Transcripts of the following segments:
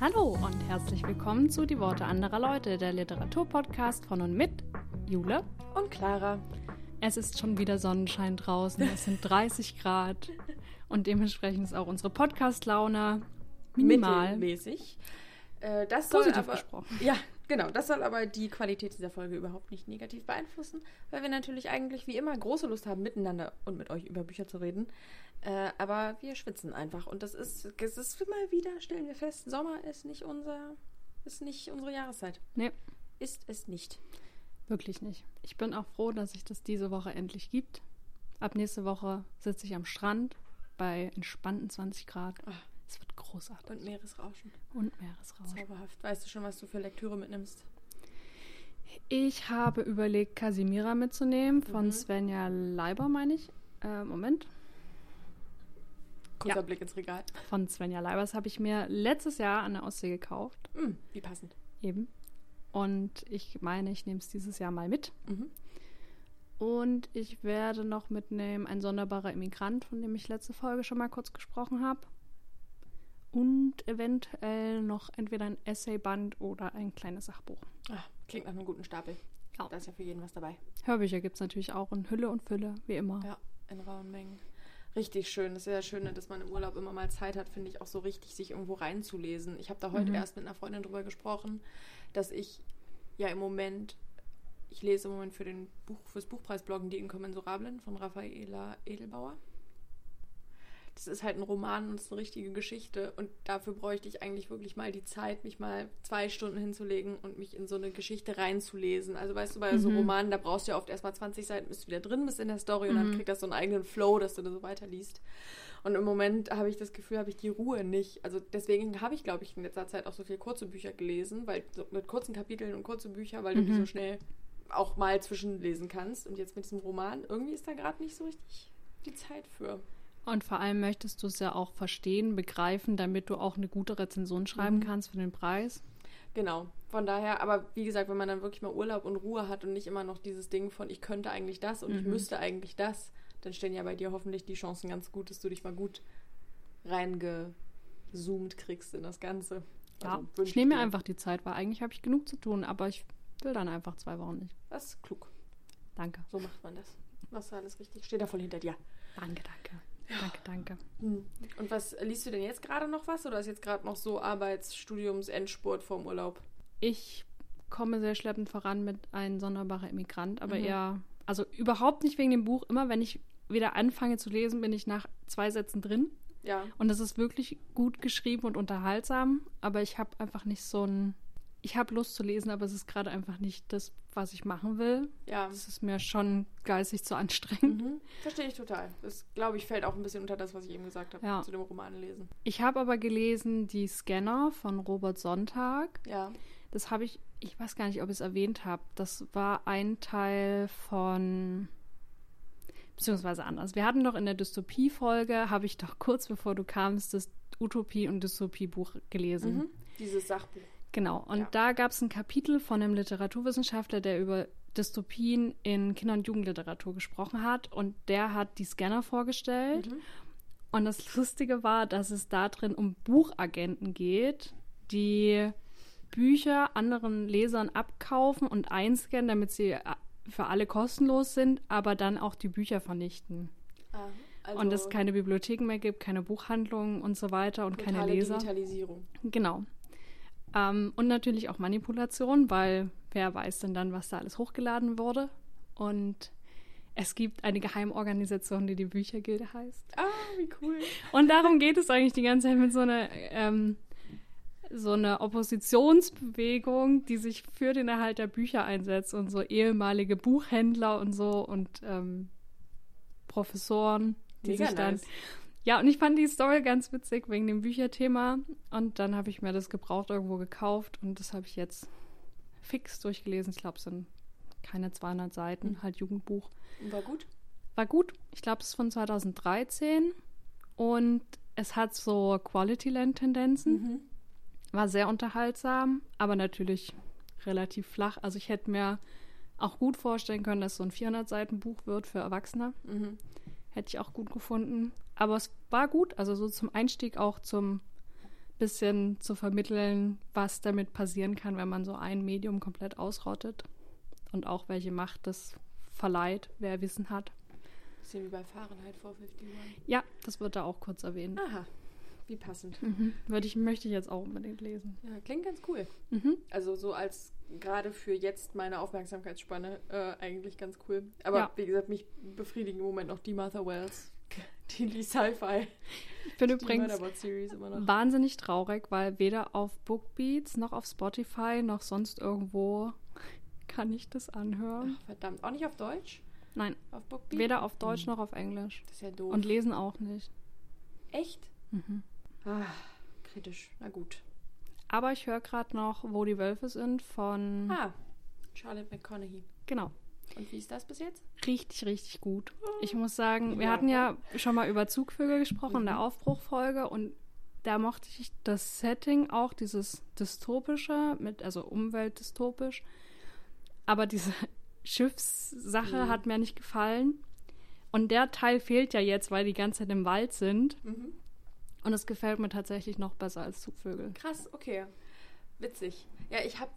Hallo und herzlich willkommen zu Die Worte anderer Leute, der Literaturpodcast von und mit Jule und Clara. Es ist schon wieder Sonnenschein draußen, es sind 30 Grad und dementsprechend ist auch unsere Podcast-Laune minimal. Mittelmäßig. Äh, das Positiv aber, gesprochen. Ja, genau. Das soll aber die Qualität dieser Folge überhaupt nicht negativ beeinflussen, weil wir natürlich eigentlich wie immer große Lust haben, miteinander und mit euch über Bücher zu reden. Äh, aber wir schwitzen einfach. Und das ist, es ist mal wieder, stellen wir fest, Sommer ist nicht unser, ist nicht unsere Jahreszeit. Nee, Ist es nicht. wirklich nicht. Ich bin auch froh, dass es das diese Woche endlich gibt. Ab nächste Woche sitze ich am Strand bei entspannten 20 Grad. Ah. Es wird großartig. Und Meeresrauschen. Und Meeresrauschen. Zauberhaft. Weißt du schon, was du für Lektüre mitnimmst? Ich habe überlegt, Casimira mitzunehmen von Mhm. Svenja Leiber, meine ich. Äh, Moment. Kurzer Ja. Blick ins Regal. Von Svenja Leiber. Das habe ich mir letztes Jahr an der Ostsee gekauft. Hm, wie passend. Eben. Und ich meine, ich nehme es dieses Jahr mal mit. Mhm. Und ich werde noch mitnehmen Ein sonderbarer Immigrant, von dem ich letzte Folge schon mal kurz gesprochen habe. Und eventuell noch entweder ein Essayband oder ein kleines Sachbuch. Ah, klingt nach einem guten Stapel. Ja. Da ist ja für jeden was dabei. Hörbücher gibt es natürlich auch in Hülle und Fülle, wie immer. Ja, in rauen Mengen. Richtig schön. Das ist ja das Schöne, dass man im Urlaub immer mal Zeit hat, finde ich auch so richtig, sich irgendwo reinzulesen. Ich habe da heute Mhm. erst mit einer Freundin drüber gesprochen, dass ich ja im Moment, ich lese im Moment für den Buch, fürs Buchpreisbloggen Die Inkommensurablen von Raffaela Edelbauer. Das ist halt ein Roman und es ist eine richtige Geschichte. Und dafür bräuchte ich eigentlich wirklich mal die Zeit, mich mal zwei Stunden hinzulegen und mich in so eine Geschichte reinzulesen. Also weißt du, bei so Mhm. Romanen, da brauchst du ja oft erstmal 20 Seiten, bis du wieder drin bist in der Story und dann Mhm. kriegt das so einen eigenen Flow, dass du da so weiterliest. Und im Moment habe ich das Gefühl, habe ich die Ruhe nicht. Also deswegen habe ich, glaube ich, in letzter Zeit auch so viele kurze Bücher gelesen, weil so mit kurzen Kapiteln und kurze Bücher, weil du die Mhm. so schnell auch mal zwischenlesen kannst. Und jetzt mit diesem Roman, irgendwie ist da gerade nicht so richtig die Zeit für. Und vor allem möchtest du es ja auch verstehen, begreifen, damit du auch eine gute Rezension schreiben Mhm. kannst für den Preis. Genau. Von daher, aber wie gesagt, wenn man dann wirklich mal Urlaub und Ruhe hat und nicht immer noch dieses Ding von, ich könnte eigentlich das und ich Mhm. müsste eigentlich das, dann stehen ja bei dir hoffentlich die Chancen ganz gut, dass du dich mal gut reingezoomt kriegst in das Ganze. Ja, Also ich nehme mir einfach die Zeit, weil eigentlich habe ich genug zu tun, aber ich will dann einfach zwei Wochen nicht. Das ist klug. Danke. So macht man das. Machst du alles richtig. Steht da voll hinter dir. Danke, danke. Danke, danke. Hm. Und was, liest du denn jetzt gerade noch was oder ist jetzt gerade noch so Arbeits-, Studiums-, Endspurt vorm Urlaub? Ich komme sehr schleppend voran mit ein sonderbarer Immigrant, aber Mhm. eher, also überhaupt nicht wegen dem Buch. Immer wenn ich wieder anfange zu lesen, bin ich nach zwei Sätzen drin. Ja. Und es ist wirklich gut geschrieben und unterhaltsam, aber ich habe einfach nicht so ein. Ich habe Lust zu lesen, aber es ist gerade einfach nicht das, was ich machen will. Ja. Es ist mir schon geistig zu anstrengend. Mhm. Verstehe ich total. Das, glaube ich, fällt auch ein bisschen unter das, was ich eben gesagt habe, Ja. zu dem Roman lesen. Ich habe aber gelesen Die Scanner von Robert Sonntag. Ja. Das habe ich, ich weiß gar nicht, ob ich es erwähnt habe. Das war ein Teil von, beziehungsweise anders. Wir hatten doch in der Dystopie-Folge, habe ich doch kurz bevor du kamst, das Utopie- und Dystopie-Buch gelesen. Mhm. Dieses Sachbuch. Genau. Und Ja. da gab es ein Kapitel von einem Literaturwissenschaftler, der über Dystopien in Kinder- und Jugendliteratur gesprochen hat. Und der hat die Scanner vorgestellt. Mhm. Und das Lustige war, dass es da drin um Buchagenten geht, die Bücher anderen Lesern abkaufen und einscannen, damit sie äh, für alle kostenlos sind, aber dann auch die Bücher vernichten. Ah, also und es keine Bibliotheken mehr gibt, keine Buchhandlungen und so weiter und keine Leser. Digitalisierung. Genau. Ähm, und natürlich auch Manipulation, weil wer weiß denn dann, was da alles hochgeladen wurde. Und es gibt eine Geheimorganisation, die die Büchergilde heißt. Ah, wie cool. Und darum geht es eigentlich die ganze Zeit mit so einer, ähm, so einer Oppositionsbewegung, die sich für den Erhalt der Bücher einsetzt und so ehemalige Buchhändler und so und ähm, Professoren, die Mega sich dann. nice. Ja, und ich fand die Story ganz witzig wegen dem Bücherthema. Und dann habe ich mir das gebraucht irgendwo gekauft und das habe ich jetzt fix durchgelesen. Ich glaube, es sind keine 200 Seiten, Mhm. halt Jugendbuch. War gut? War gut. Ich glaube, es ist von 2013 und es hat so Quality-Land-Tendenzen. Mhm. War sehr unterhaltsam, aber natürlich relativ flach. Also ich hätte mir auch gut vorstellen können, dass so ein 400-Seiten-Buch wird für Erwachsene. Mhm. Hätte ich auch gut gefunden. Aber es war gut, also so zum Einstieg auch zum bisschen zu vermitteln, was damit passieren kann, wenn man so ein Medium komplett ausrottet. Und auch welche Macht das verleiht, wer Wissen hat. Bisschen wie bei Fahrenheit 451. Ja, das wird da auch kurz erwähnt. Aha, wie passend. Mhm. Würde ich, möchte ich jetzt auch unbedingt lesen. Ja, klingt ganz cool. Mhm. Also so als gerade für jetzt meine Aufmerksamkeitsspanne äh, eigentlich ganz cool. Aber Ja. wie gesagt, mich befriedigen im Moment noch die Martha Wells, die, Sci-Fi, Ich bin übrigens wahnsinnig traurig, weil weder auf Bookbeats noch auf Spotify noch sonst irgendwo kann ich das anhören. Ach, verdammt. Auch nicht auf Deutsch? Nein, Auf Bookbeat? weder auf Deutsch noch auf Englisch. Das ist ja doof. Und lesen auch nicht. Echt? Mhm. Ah, kritisch. Na gut. Aber ich höre gerade noch, wo die Wölfe sind von. Ah, Charlotte McConaughey. Genau. Und wie ist das bis jetzt? Richtig, richtig gut. Ich muss sagen, wir Ja. hatten ja schon mal über Zugvögel gesprochen in der Mhm. Aufbruchfolge und da mochte ich das Setting auch, dieses dystopische, mit, also umweltdystopisch. Aber diese Schiffssache Mhm. hat mir nicht gefallen. Und der Teil fehlt ja jetzt, weil die ganze Zeit im Wald sind. Mhm. Und es gefällt mir tatsächlich noch besser als Zugvögel. Krass, okay. Witzig. Ja, ich habe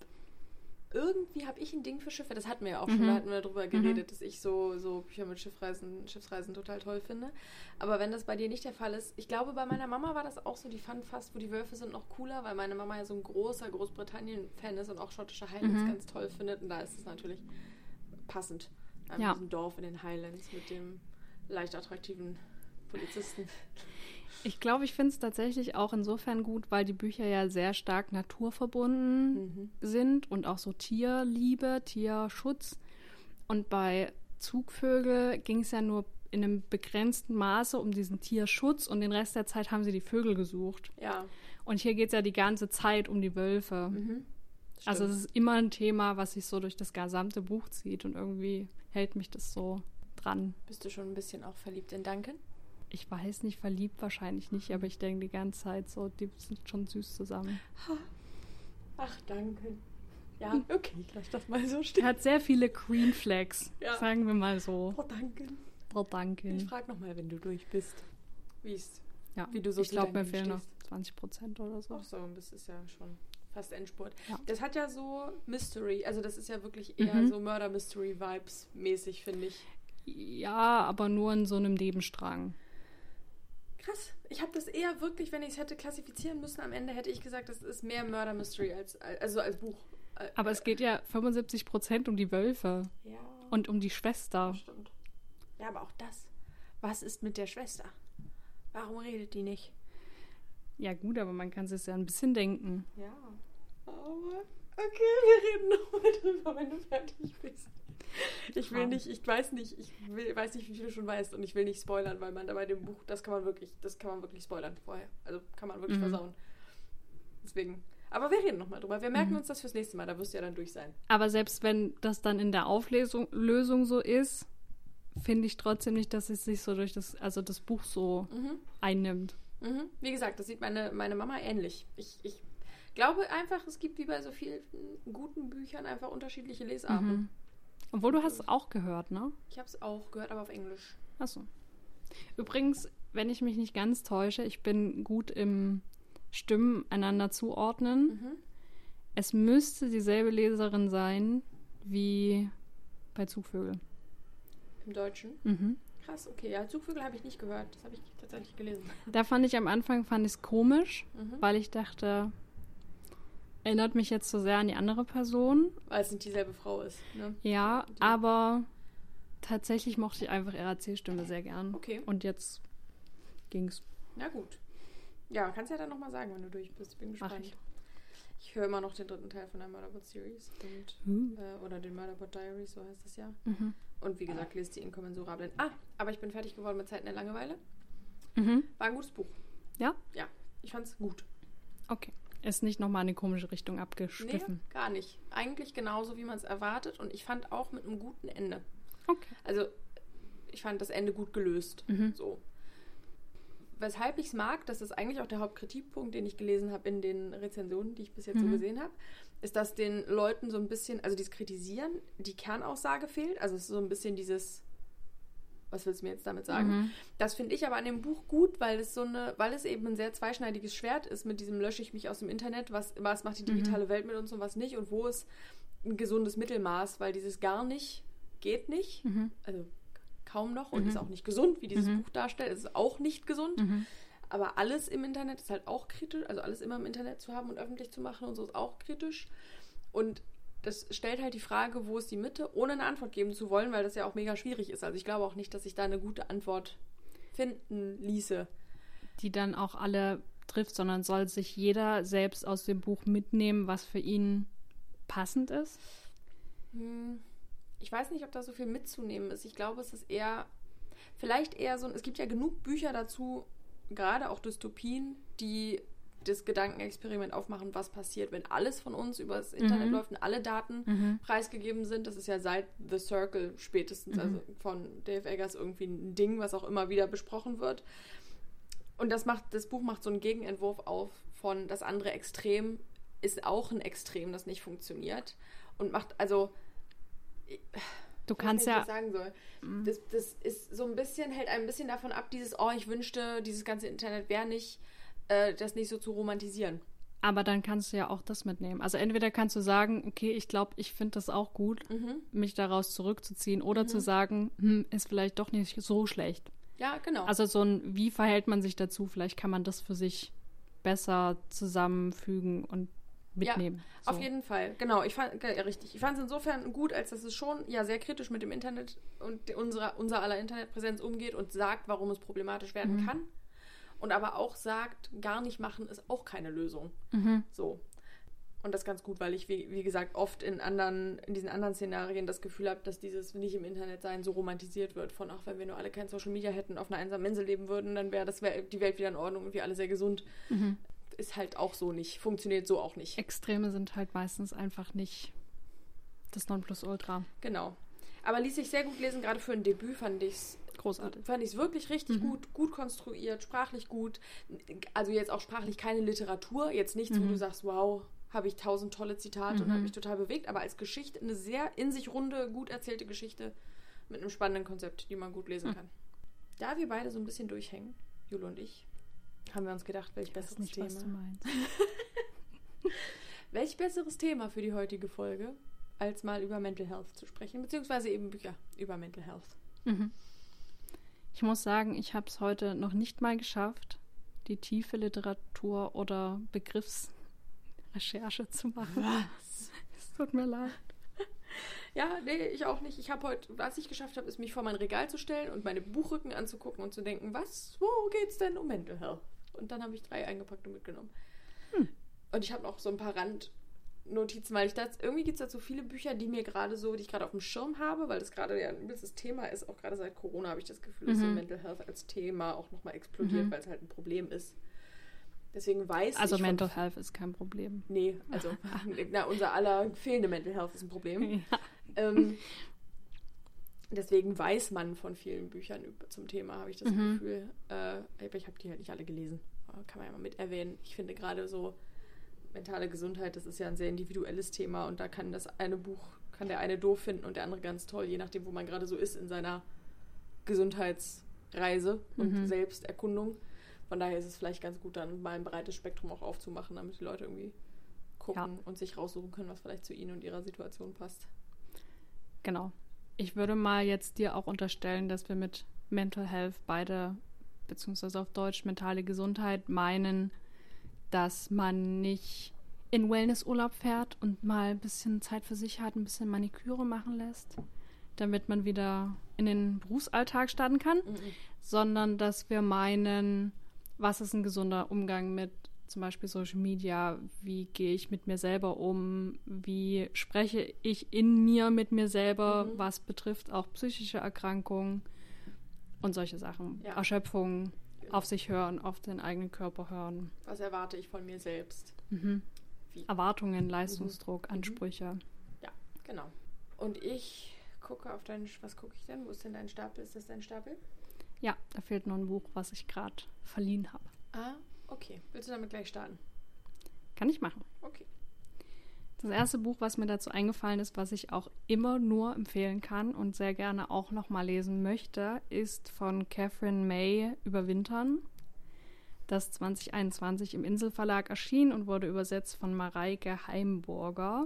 irgendwie habe ich ein Ding für Schiffe. Das hatten wir ja auch schon, Mhm. da hatten wir darüber geredet, dass ich so so Bücher mit Schiffreisen, Schiffsreisen total toll finde. Aber wenn das bei dir nicht der Fall ist, ich glaube, bei meiner Mama war das auch so. Die fand fast, wo die Wölfe sind, noch cooler, weil meine Mama ja so ein großer Großbritannien-Fan ist und auch schottische Highlands Mhm. ganz toll findet. Und da ist es natürlich passend. An Ja. diesem Dorf in den Highlands mit dem leicht attraktiven Polizisten. Ich glaube, ich finde es tatsächlich auch insofern gut, weil die Bücher ja sehr stark naturverbunden Mhm. sind und auch so Tierliebe, Tierschutz. Und bei Zugvögel ging es ja nur in einem begrenzten Maße um diesen Tierschutz und den Rest der Zeit haben sie die Vögel gesucht. Ja. Und hier geht es ja die ganze Zeit um die Wölfe. Mhm. Also es ist immer ein Thema, was sich so durch das gesamte Buch zieht und irgendwie hält mich das so dran. Bist du schon ein bisschen auch verliebt in Duncan? Ich weiß nicht, verliebt wahrscheinlich nicht, aber ich denke die ganze Zeit so, die sind schon süß zusammen. Ach, Duncan. Ja, okay, ich lasse das mal so Er stehen. hat sehr viele Green Flags, Ja. sagen wir mal so. Oh, Duncan. Oh, danke. Ich frage nochmal, wenn du durch bist. Wie ist Ja, wie du so ich glaube, mir fehlen noch stehst. 20 Prozent oder so. Ach so, das ist ja schon fast Endspurt. Ja. Das hat ja so Mystery, also das ist ja wirklich eher Mhm. so Murder-Mystery-Vibes mäßig, finde ich. Ja, aber nur in so einem Nebenstrang. Krass. Ich habe das eher wirklich, wenn ich es hätte klassifizieren müssen, am Ende hätte ich gesagt, das ist mehr Murder-Mystery als, also als Buch. Aber es geht ja 75 Prozent um die Wölfe Ja. und um die Schwester. Stimmt. Ja, aber auch das. Was ist mit der Schwester? Warum redet die nicht? Ja gut, aber man kann es ja ein bisschen denken. Ja. Aber. Okay, wir reden nochmal drüber, wenn du fertig bist. Ich will nicht, ich weiß nicht, ich will, weiß nicht, wie viel du schon weißt und ich will nicht spoilern, weil man da bei dem Buch, das kann man wirklich, das kann man wirklich spoilern vorher. Also kann man wirklich Mhm. versauen. Deswegen. Aber wir reden nochmal drüber. Wir merken Mhm. uns das fürs nächste Mal, da wirst du ja dann durch sein. Aber selbst wenn das dann in der Auflösung Lösung so ist, finde ich trotzdem nicht, dass es sich so durch das, also das Buch so Mhm. einnimmt. Mhm. Wie gesagt, das sieht meine, meine Mama ähnlich. Ich, ich glaube einfach, es gibt wie bei so vielen guten Büchern einfach unterschiedliche Lesarten. Obwohl du hast es auch gehört, ne? Ich habe es auch gehört, aber auf Englisch. Achso. Übrigens, wenn ich mich nicht ganz täusche, ich bin gut im Stimmen einander zuordnen. Mhm. Es müsste dieselbe Leserin sein wie bei Zugvögel. Im Deutschen. Mhm. Krass, okay. Ja, Zugvögel habe ich nicht gehört. Das habe ich tatsächlich gelesen. Da fand ich am Anfang fand ich es komisch, Mhm. weil ich dachte, erinnert mich jetzt so sehr an die andere Person. Weil es nicht dieselbe Frau ist. Ne? Ja, Die- aber tatsächlich mochte ich einfach ihre Erzählstimme sehr gern. Okay. Und jetzt ging's. Na gut. Ja, kannst ja dann nochmal sagen, wenn du durch bist. Bin Mach gespannt. ich. Ich höre immer noch den dritten Teil von der Murderbot Series. Und, Mhm. äh, oder den Murderbot Diaries, so heißt es ja. Mhm. Und wie gesagt, lest die Inkommensurablen. Ah, aber ich bin fertig geworden mit Zeiten der Langeweile. Mhm. War ein gutes Buch. Ja? Ja, ich fand's gut. Okay. Ist nicht nochmal in eine komische Richtung Nee, abgeschliffen. gar nicht. Eigentlich genauso, wie man es erwartet. Und ich fand auch mit einem guten Ende. Okay. Also, ich fand das Ende gut gelöst. Mhm. So. Weshalb ich es mag, das ist eigentlich auch der Hauptkritikpunkt, den ich gelesen habe in den Rezensionen, die ich bis jetzt so Mhm. gesehen habe, ist, dass den Leuten so ein bisschen, also dieses Kritisieren, die Kernaussage fehlt. Also es ist so ein bisschen dieses, Was willst du mir jetzt damit sagen? Mhm. Das finde ich aber an dem Buch gut, weil es so eine, weil es eben ein sehr zweischneidiges Schwert ist mit diesem lösche ich mich aus dem Internet, was, was macht die digitale Welt mit uns und was nicht und wo ist ein gesundes Mittelmaß, weil dieses gar nicht geht nicht, Mhm. also kaum noch und ist auch nicht gesund, wie dieses Buch darstellt, es ist auch nicht gesund. Mhm. Aber alles im Internet ist halt auch kritisch, also alles immer im Internet zu haben und öffentlich zu machen und so ist auch kritisch. Und das stellt halt die Frage, wo ist die Mitte, ohne eine Antwort geben zu wollen, weil das ja auch mega schwierig ist. Also ich glaube auch nicht, dass sich da eine gute Antwort finden ließe. Die dann auch alle trifft, sondern soll sich jeder selbst aus dem Buch mitnehmen, was für ihn passend ist. Hm, Ich weiß nicht, ob da so viel mitzunehmen ist. Ich glaube, es ist eher, vielleicht eher so, es gibt ja genug Bücher dazu, gerade auch Dystopien, die das Gedankenexperiment aufmachen, was passiert, wenn alles von uns über das Internet läuft und alle Daten preisgegeben sind. Das ist ja seit The Circle spätestens, also von Dave Eggers irgendwie ein Ding, was auch immer wieder besprochen wird. Und das macht, das Buch macht so einen Gegenentwurf auf von das andere Extrem ist auch ein Extrem, das nicht funktioniert. Und macht, also Du kannst ja, soll. Das, das ist so ein bisschen, hält ein bisschen davon ab, dieses, oh, ich wünschte, dieses ganze Internet wäre nicht, äh, das nicht so zu romantisieren. aber dann kannst du ja auch das mitnehmen. Also entweder kannst du sagen, okay, ich glaube, ich finde das auch gut, Mhm. mich daraus zurückzuziehen, oder zu sagen, hm, ist vielleicht doch nicht so schlecht. Ja, genau. Also so ein, wie verhält man sich dazu? Vielleicht kann man das für sich besser zusammenfügen und mitnehmen. Ja, auf So. jeden Fall. Genau, ich fand, ja, richtig. Ich fand es insofern gut, als dass es schon ja sehr kritisch mit dem Internet und unserer, unser aller Internetpräsenz umgeht und sagt, warum es problematisch werden Mhm. kann. Und aber auch sagt, gar nicht machen ist auch keine Lösung. Mhm. So. Und das ganz gut, weil ich, wie, wie gesagt, oft in anderen, in diesen anderen Szenarien das Gefühl habe, dass dieses nicht im Internet sein so romantisiert wird. Von, ach, wenn wir nur alle kein Social Media hätten, auf einer einsamen Insel leben würden, dann wäre das wär die Welt wieder in Ordnung und wir alle sehr gesund. Mhm. Ist halt auch so nicht. Funktioniert so auch nicht. Extreme sind halt meistens einfach nicht das Nonplusultra. Genau. Aber ließ sich sehr gut lesen, gerade für ein Debüt fand ich es Großartig. fand ich es wirklich richtig gut, gut konstruiert, sprachlich gut. Also jetzt auch sprachlich keine Literatur, jetzt nichts, wo du sagst, wow, habe ich tausend tolle Zitate und habe mich total bewegt, aber als Geschichte eine sehr in sich runde, gut erzählte Geschichte mit einem spannenden Konzept, die man gut lesen kann. Da wir beide so ein bisschen durchhängen, Jule und ich, haben wir uns gedacht, welch Ich besseres nicht, Thema. Welch besseres Thema für die heutige Folge, als mal über Mental Health zu sprechen, beziehungsweise eben Bücher über Mental Health. Mhm. Ich muss sagen, ich habe es heute noch nicht mal geschafft, die tiefe Literatur oder Begriffsrecherche zu machen. Was? Es tut mir leid. Ja, nee, ich auch nicht. Ich habe heute, was ich geschafft habe, ist mich vor mein Regal zu stellen und meine Buchrücken anzugucken und zu denken, was, wo geht's denn um Mental Health? Und dann habe ich drei eingepackt und mitgenommen. Und ich habe noch so ein paar Randnotizen, weil ich das, irgendwie gibt es dazu viele Bücher, die mir gerade so, die ich gerade auf dem Schirm habe, weil das gerade ja ein übelstes Thema ist. Auch gerade seit Corona habe ich das Gefühl, dass so Mhm. Mental Health als Thema auch nochmal explodiert, Mhm. weil es halt ein Problem ist. Deswegen weiß Also ich. von- Mental Health ist kein Problem. Nee, also na, unser aller fehlende Mental Health ist ein Problem. Ja. Ähm, deswegen weiß man von vielen Büchern über- zum Thema, habe ich das Mhm. Gefühl. Äh, ich habe die halt nicht alle gelesen. Aber Kann man ja mal mit erwähnen. Ich finde gerade so mentale Gesundheit, das ist ja ein sehr individuelles Thema und da kann das eine Buch, kann der eine doof finden und der andere ganz toll, je nachdem, wo man gerade so ist in seiner Gesundheitsreise und Mhm. Selbsterkundung. Von daher ist es vielleicht ganz gut, dann mal ein breites Spektrum auch aufzumachen, damit die Leute irgendwie gucken und sich raussuchen können, was vielleicht zu ihnen und ihrer Situation passt. Genau. Ich würde mal jetzt dir auch unterstellen, dass wir mit Mental Health beide, beziehungsweise auf Deutsch mentale Gesundheit, meinen, dass man nicht in Wellnessurlaub fährt und mal ein bisschen Zeit für sich hat, ein bisschen Maniküre machen lässt, damit man wieder in den Berufsalltag starten kann, sondern dass wir meinen, was ist ein gesunder Umgang mit zum Beispiel Social Media, wie gehe ich mit mir selber um, wie spreche ich in mir mit mir selber, Mhm. was betrifft auch psychische Erkrankungen und solche Sachen. Ja. Erschöpfung. Auf sich hören, auf den eigenen Körper hören. Was erwarte ich von mir selbst? Mhm. Erwartungen, Leistungsdruck, Mhm. Ansprüche. Genau. Und ich gucke auf deinen, was gucke ich denn? Wo ist denn dein Stapel? Ist das dein Stapel? Ja, da fehlt noch ein Buch, was ich gerade verliehen habe. Ah, okay. Willst du damit gleich starten? Kann ich machen. Okay. Das erste Buch, was mir dazu eingefallen ist, was ich auch immer nur empfehlen kann und sehr gerne auch nochmal lesen möchte, ist von Catherine May Überwintern. Das 2021 im Inselverlag erschien und wurde übersetzt von Mareike Heimburger.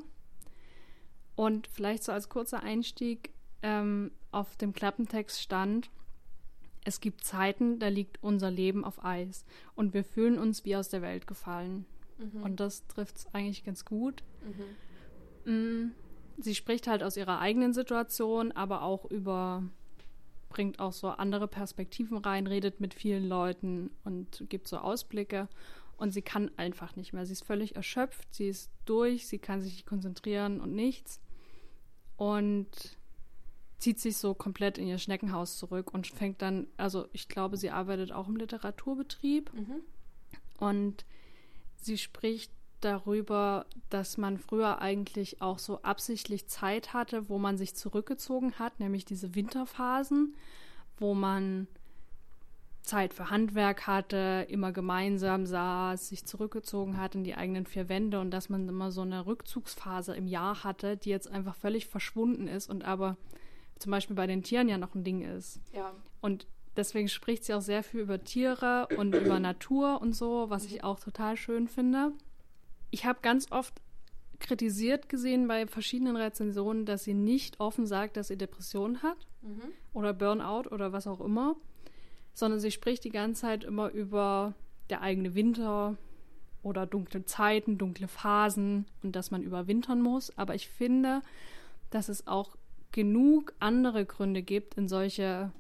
Und vielleicht so als kurzer Einstieg, ähm, auf dem Klappentext stand, es gibt Zeiten, da liegt unser Leben auf Eis und wir fühlen uns wie aus der Welt gefallen. Mhm. Und das trifft es eigentlich ganz gut. Mhm. Sie spricht halt aus ihrer eigenen Situation, aber auch über, bringt auch so andere Perspektiven rein, redet mit vielen Leuten und gibt so Ausblicke. Und sie kann einfach nicht mehr. Sie ist völlig erschöpft, sie ist durch, sie kann sich nicht konzentrieren und nichts. Und zieht sich so komplett in ihr Schneckenhaus zurück und fängt dann, also ich glaube, sie arbeitet auch im Literaturbetrieb. Mhm. Und Sie spricht darüber, dass man früher eigentlich auch so absichtlich Zeit hatte, wo man sich zurückgezogen hat, nämlich diese Winterphasen, wo man Zeit für Handwerk hatte, immer gemeinsam saß, sich zurückgezogen hat in die eigenen vier Wände und dass man immer so eine Rückzugsphase im Jahr hatte, die jetzt einfach völlig verschwunden ist und aber zum Beispiel bei den Tieren ja noch ein Ding ist. Ja. Und Deswegen spricht sie auch sehr viel über Tiere und über Natur und so, was ich auch total schön finde. Ich habe ganz oft kritisiert gesehen bei verschiedenen Rezensionen, dass sie nicht offen sagt, dass sie Depressionen hat mhm. oder Burnout oder was auch immer, sondern sie spricht die ganze Zeit immer über der eigene Winter oder dunkle Zeiten, dunkle Phasen und dass man überwintern muss. Aber ich finde, dass es auch genug andere Gründe gibt, in solche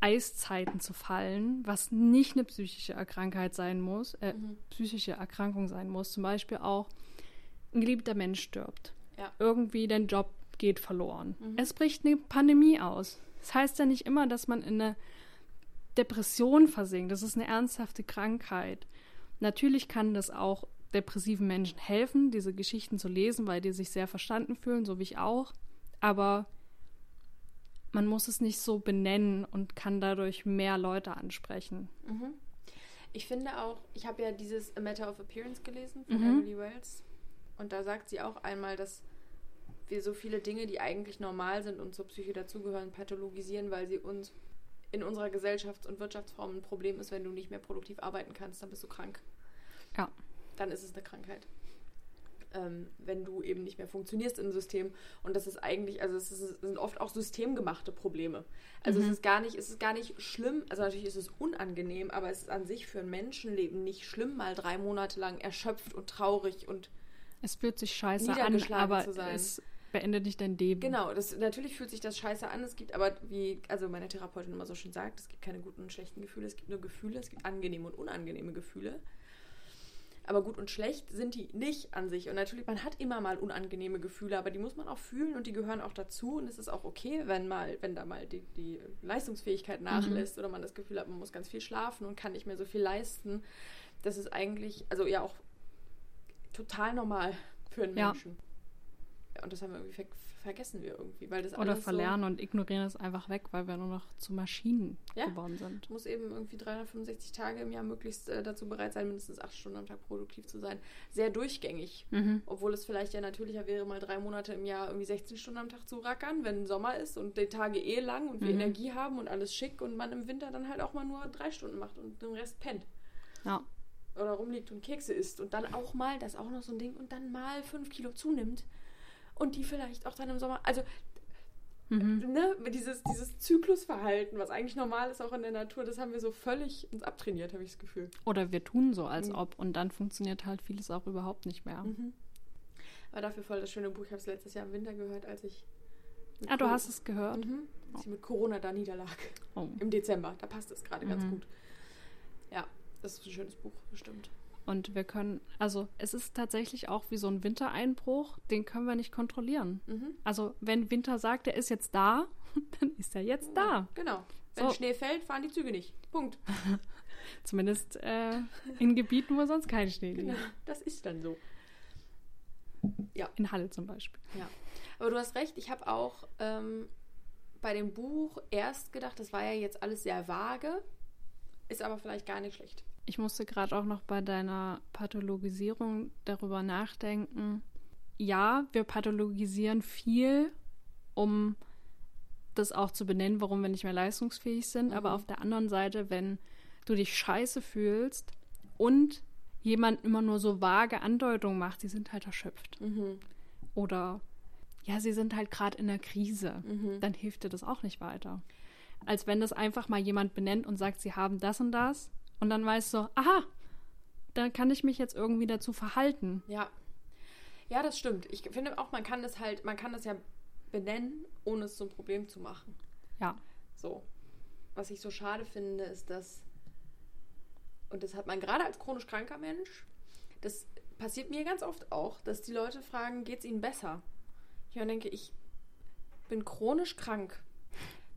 Eiszeiten zu fallen, was nicht eine psychische Erkrankheit sein muss, äh, mhm. psychische Erkrankung sein muss. Zum Beispiel auch ein geliebter Mensch stirbt. Ja. Irgendwie dein Job geht verloren. Mhm. Es bricht eine Pandemie aus. Das heißt ja nicht immer, dass man in eine Depression versinkt. Das ist eine ernsthafte Krankheit. Natürlich kann das auch depressiven Menschen helfen, diese Geschichten zu lesen, weil die sich sehr verstanden fühlen, so wie ich auch. Aber man muss es nicht so benennen und kann dadurch mehr Leute ansprechen. Mhm. Ich finde auch, ich habe ja dieses A Matter of Appearance gelesen von mhm. Emily Wells. Und da sagt sie auch einmal, dass wir so viele Dinge, die eigentlich normal sind und zur Psyche dazugehören, pathologisieren, weil sie uns in unserer Gesellschafts- und Wirtschaftsform ein Problem ist, wenn du nicht mehr produktiv arbeiten kannst, dann bist du krank. Ja. Dann ist es eine Krankheit ähm, wenn du eben nicht mehr funktionierst im System. Und das ist eigentlich, also es, ist, sind oft auch systemgemachte Probleme. Also mhm. es ist gar nicht, es ist gar nicht schlimm, also natürlich ist es unangenehm, aber es ist an sich für ein Menschenleben nicht schlimm, mal drei Monate lang erschöpft und traurig und es fühlt sich scheiße an, aber es beendet nicht dein Leben. Genau, das, natürlich fühlt sich das scheiße an. Es gibt aber, wie also meine Therapeutin immer so schön sagt, es gibt keine guten und schlechten Gefühle, es gibt nur Gefühle, es gibt angenehme und unangenehme Gefühle. Aber gut und schlecht sind die nicht an sich. Und natürlich, man hat immer mal unangenehme Gefühle, aber die muss man auch fühlen und die gehören auch dazu. Und es ist auch okay, wenn mal, wenn da mal die, die Leistungsfähigkeit nachlässt mhm. oder man das Gefühl hat, man muss ganz viel schlafen und kann nicht mehr so viel leisten. Das ist eigentlich, also ja auch total normal für einen ja. Menschen. Und das haben wir irgendwie vergessen wir irgendwie, weil das Oder verlernen so und ignorieren es einfach weg, weil wir nur noch zu Maschinen ja, geworden sind. Muss eben irgendwie 365 Tage im Jahr möglichst äh, dazu bereit sein, mindestens acht Stunden am Tag produktiv zu sein. Sehr durchgängig. Mhm. Obwohl es vielleicht ja natürlicher wäre, mal drei Monate im Jahr irgendwie 16 Stunden am Tag zu rackern, wenn Sommer ist und die Tage eh lang und wir mhm. Energie haben und alles schick und man im Winter dann halt auch mal nur drei Stunden macht und den Rest pennt. Ja. Oder rumliegt und Kekse isst und dann auch mal, das ist auch noch so ein Ding, und dann mal fünf Kilo zunimmt und die vielleicht auch dann im Sommer. Also Mhm. Ne, dieses, dieses Zyklusverhalten, was eigentlich normal ist auch in der Natur, das haben wir so völlig uns abtrainiert, habe ich das Gefühl. Oder wir tun so, als mhm. ob. Und dann funktioniert halt vieles auch überhaupt nicht mehr. Mhm. Aber dafür voll das schöne Buch. Ich habe es letztes Jahr im Winter gehört, als ich. Ah, du hast es gehört? Mhm. Als ich mit Corona da niederlag. Oh. Im Dezember. Da passt es gerade ganz mhm. gut. Ja, das ist ein schönes Buch, bestimmt. Und wir können, also es ist tatsächlich auch wie so ein Wintereinbruch, den können wir nicht kontrollieren. Mhm. Also wenn Winter sagt, er ist jetzt da, dann ist er jetzt da. Genau. Wenn so. Schnee fällt, fahren die Züge nicht. Punkt. Zumindest äh, in Gebieten, wo sonst kein Schnee liegt. Genau, das ist dann so. Ja. In Halle zum Beispiel. Ja. Aber du hast recht, ich habe auch ähm, bei dem Buch erst gedacht, das war ja jetzt alles sehr vage, ist aber vielleicht gar nicht schlecht. Ich musste gerade auch noch bei deiner Pathologisierung darüber nachdenken, ja, wir pathologisieren viel, um das auch zu benennen, warum wir nicht mehr leistungsfähig sind. Mhm. Aber auf der anderen Seite, wenn du dich scheiße fühlst und jemand immer nur so vage Andeutungen macht, sie sind halt erschöpft. Mhm. Oder ja, sie sind halt gerade in der Krise, mhm. dann hilft dir das auch nicht weiter. Als wenn das einfach mal jemand benennt und sagt, sie haben das und das und dann weißt du, aha, dann kann ich mich jetzt irgendwie dazu verhalten. Ja. Ja, das stimmt. Ich finde auch, man kann das halt, man kann das ja benennen, ohne es zum Problem zu machen. Ja. So. Was ich so schade finde, ist, dass, und das hat man gerade als chronisch kranker Mensch, das passiert mir ganz oft auch, dass die Leute fragen, geht es ihnen besser? Ich denke, ich bin chronisch krank.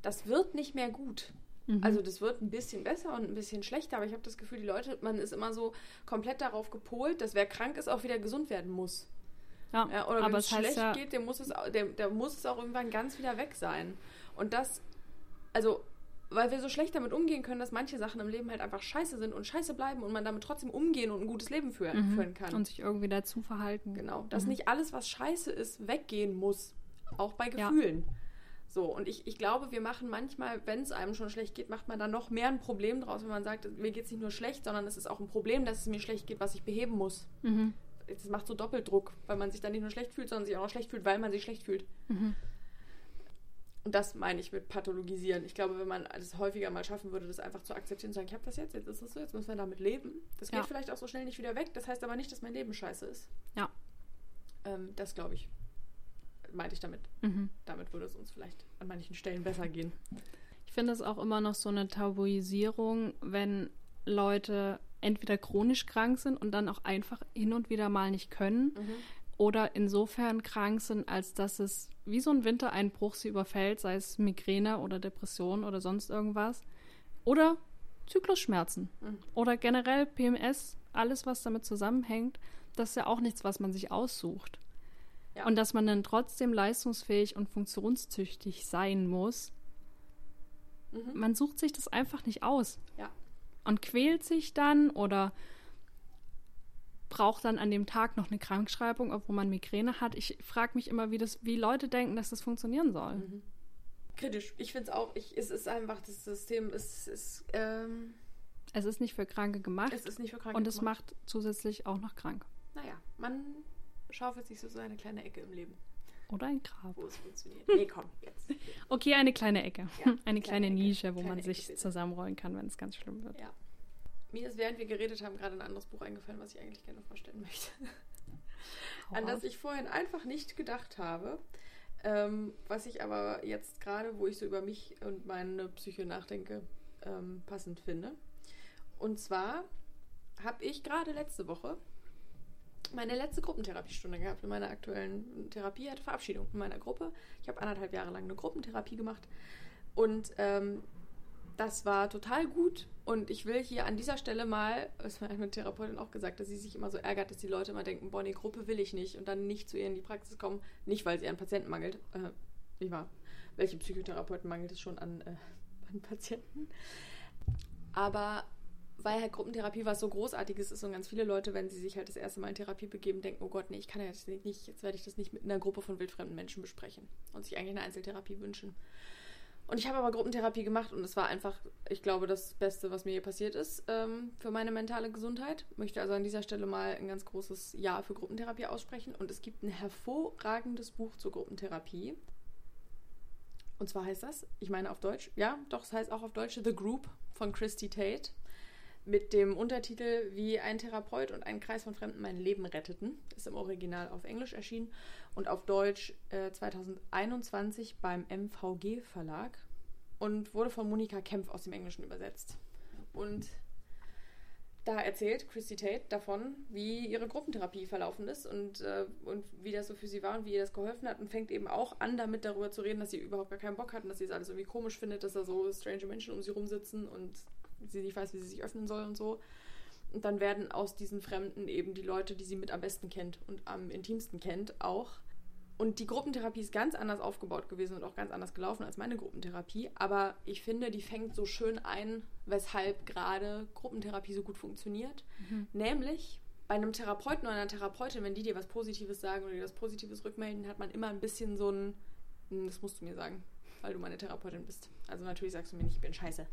Das wird nicht mehr gut. Mhm. Also das wird ein bisschen besser und ein bisschen schlechter, aber ich habe das Gefühl, die Leute, man ist immer so komplett darauf gepolt, dass wer krank ist, auch wieder gesund werden muss. Ja, ja oder wenn es schlecht ja geht, der muss, es, der, der muss es auch irgendwann ganz wieder weg sein. Und das, also, weil wir so schlecht damit umgehen können, dass manche Sachen im Leben halt einfach scheiße sind und scheiße bleiben und man damit trotzdem umgehen und ein gutes Leben führen, mhm. führen kann. Und sich irgendwie dazu verhalten. Genau. Dass mhm. nicht alles, was scheiße ist, weggehen muss. Auch bei Gefühlen. Ja. So, und ich, ich glaube, wir machen manchmal, wenn es einem schon schlecht geht, macht man dann noch mehr ein Problem draus, wenn man sagt, mir geht es nicht nur schlecht, sondern es ist auch ein Problem, dass es mir schlecht geht, was ich beheben muss. Mhm das macht so Doppeldruck, weil man sich dann nicht nur schlecht fühlt, sondern sich auch noch schlecht fühlt, weil man sich schlecht fühlt. Mhm. Und das meine ich mit pathologisieren. Ich glaube, wenn man es häufiger mal schaffen würde, das einfach zu akzeptieren und sagen, ich habe das jetzt, jetzt ist es so, jetzt müssen wir damit leben. Das geht ja. vielleicht auch so schnell nicht wieder weg. Das heißt aber nicht, dass mein Leben scheiße ist. Ja. Ähm, das glaube ich, meinte ich damit. Mhm. Damit würde es uns vielleicht an manchen Stellen besser gehen. Ich finde es auch immer noch so eine Tabuisierung, wenn Leute entweder chronisch krank sind und dann auch einfach hin und wieder mal nicht können mhm. oder insofern krank sind, als dass es wie so ein Wintereinbruch sie überfällt, sei es Migräne oder Depression oder sonst irgendwas. Oder Zyklusschmerzen mhm. oder generell PMS, alles, was damit zusammenhängt, das ist ja auch nichts, was man sich aussucht. Ja. Und dass man dann trotzdem leistungsfähig und funktionstüchtig sein muss, mhm. man sucht sich das einfach nicht aus. Ja und quält sich dann oder braucht dann an dem Tag noch eine Krankschreibung, obwohl man Migräne hat. Ich frage mich immer, wie, das, wie Leute denken, dass das funktionieren soll. Mhm. Kritisch. Ich finde es auch, ich, es ist einfach, das System ist. ist ähm, es ist nicht für Kranke gemacht. Es ist nicht für Kranke Und es gemacht. macht zusätzlich auch noch krank. Naja, man schaufelt sich so seine kleine Ecke im Leben. Oder ein Grab. Wo es funktioniert. Nee, komm, jetzt. Okay, eine kleine Ecke. Ja, eine kleine, kleine Nische, wo kleine man Ecke sich bitte. zusammenrollen kann, wenn es ganz schlimm wird. Ja. Mir ist, während wir geredet haben, gerade ein anderes Buch eingefallen, was ich eigentlich gerne vorstellen möchte. An das ich vorhin einfach nicht gedacht habe. Ähm, was ich aber jetzt gerade, wo ich so über mich und meine Psyche nachdenke, ähm, passend finde. Und zwar habe ich gerade letzte Woche meine letzte Gruppentherapiestunde gehabt in meiner aktuellen Therapie. Hatte Verabschiedung in meiner Gruppe. Ich habe anderthalb Jahre lang eine Gruppentherapie gemacht. Und ähm, das war total gut. Und ich will hier an dieser Stelle mal, was mir eine Therapeutin auch gesagt, dass sie sich immer so ärgert, dass die Leute immer denken, boah, nee, Gruppe will ich nicht und dann nicht zu ihr in die Praxis kommen. Nicht, weil sie an Patienten mangelt. Äh, nicht wahr? Welche Psychotherapeuten mangelt es schon an, äh, an Patienten? Aber weil halt Gruppentherapie was so Großartiges ist und ganz viele Leute, wenn sie sich halt das erste Mal in Therapie begeben, denken, oh Gott, nee, ich kann ja jetzt nicht, jetzt werde ich das nicht mit einer Gruppe von wildfremden Menschen besprechen und sich eigentlich eine Einzeltherapie wünschen. Und ich habe aber Gruppentherapie gemacht und es war einfach, ich glaube, das Beste, was mir hier passiert ist ähm, für meine mentale Gesundheit. Möchte also an dieser Stelle mal ein ganz großes Ja für Gruppentherapie aussprechen. Und es gibt ein hervorragendes Buch zur Gruppentherapie. Und zwar heißt das, ich meine auf Deutsch, ja, doch, es heißt auch auf Deutsch The Group von Christy Tate mit dem Untertitel Wie ein Therapeut und ein Kreis von Fremden mein Leben retteten. Ist im Original auf Englisch erschienen und auf Deutsch äh, 2021 beim MVG Verlag und wurde von Monika Kempf aus dem Englischen übersetzt. Und da erzählt Christy Tate davon, wie ihre Gruppentherapie verlaufen ist und, äh, und wie das so für sie war und wie ihr das geholfen hat und fängt eben auch an, damit darüber zu reden, dass sie überhaupt gar keinen Bock hatten, dass sie es alles irgendwie komisch findet, dass da so strange Menschen um sie rumsitzen und sie nicht weiß, wie sie sich öffnen soll und so. Und dann werden aus diesen Fremden eben die Leute, die sie mit am besten kennt und am intimsten kennt, auch. Und die Gruppentherapie ist ganz anders aufgebaut gewesen und auch ganz anders gelaufen als meine Gruppentherapie. Aber ich finde, die fängt so schön ein, weshalb gerade Gruppentherapie so gut funktioniert. Mhm. Nämlich bei einem Therapeuten oder einer Therapeutin, wenn die dir was Positives sagen oder dir was Positives rückmelden, hat man immer ein bisschen so ein, "Hm, das musst du mir sagen, weil du meine Therapeutin bist. Also natürlich sagst du mir nicht, ich bin scheiße.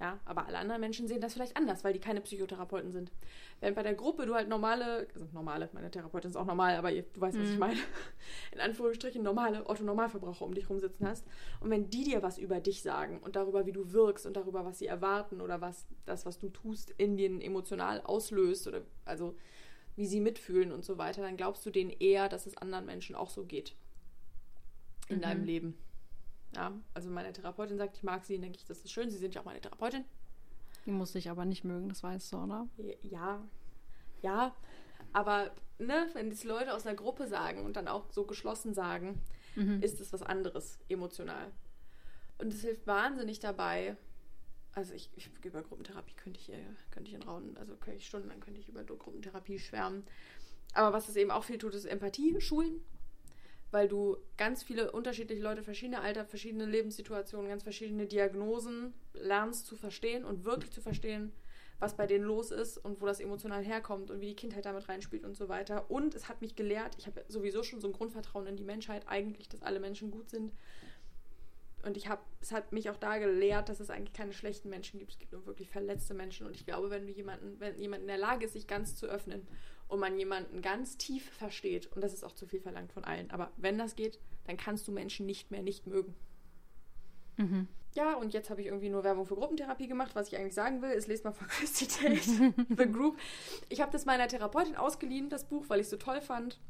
Ja, aber alle anderen Menschen sehen das vielleicht anders, weil die keine Psychotherapeuten sind. Während bei der Gruppe du halt normale, also normale, meine Therapeutin ist auch normal, aber ihr, du weißt, was ich Mhm. meine, in Anführungsstrichen normale Otto-Normalverbraucher um dich rumsitzen hast. Und wenn die dir was über dich sagen und darüber, wie du wirkst und darüber, was sie erwarten oder was das, was du tust, in denen emotional auslöst oder also wie sie mitfühlen und so weiter, dann glaubst du denen eher, dass es anderen Menschen auch so geht in Mhm. deinem Leben. Ja, also meine Therapeutin sagt, ich mag sie, denke ich, das ist schön. Sie sind ja auch meine Therapeutin. Die muss ich aber nicht mögen, das weißt du, oder? Ja, ja, aber ne, wenn das Leute aus einer Gruppe sagen und dann auch so geschlossen sagen, Mhm. ist es was anderes emotional. Und es hilft wahnsinnig dabei. Also ich, ich über Gruppentherapie könnte ich, äh, könnte ich in Rauen, also könnte ich stundenlang könnte ich über Gruppentherapie schwärmen. Aber was es eben auch viel tut, ist Empathie schulen, weil du ganz viele unterschiedliche Leute, verschiedene Alter, verschiedene Lebenssituationen, ganz verschiedene Diagnosen lernst zu verstehen und wirklich zu verstehen, was bei denen los ist und wo das emotional herkommt und wie die Kindheit damit reinspielt und so weiter. Und es hat mich gelehrt, ich habe sowieso schon so ein Grundvertrauen in die Menschheit, eigentlich, dass alle Menschen gut sind. Und ich habe, es hat mich auch da gelehrt, dass es eigentlich keine schlechten Menschen gibt. Es gibt nur wirklich verletzte Menschen. Und ich glaube, wenn du jemanden, wenn jemand in der Lage ist, sich ganz zu öffnen und man jemanden ganz tief versteht, und das ist auch zu viel verlangt von allen, aber wenn das geht, dann kannst du Menschen nicht mehr nicht mögen. Mhm. Ja, und jetzt habe ich irgendwie nur Werbung für Gruppentherapie gemacht. Was ich eigentlich sagen will, ist, lest mal von Christy Tate, The Group. Ich habe das meiner Therapeutin ausgeliehen, das Buch, weil ich es so toll fand.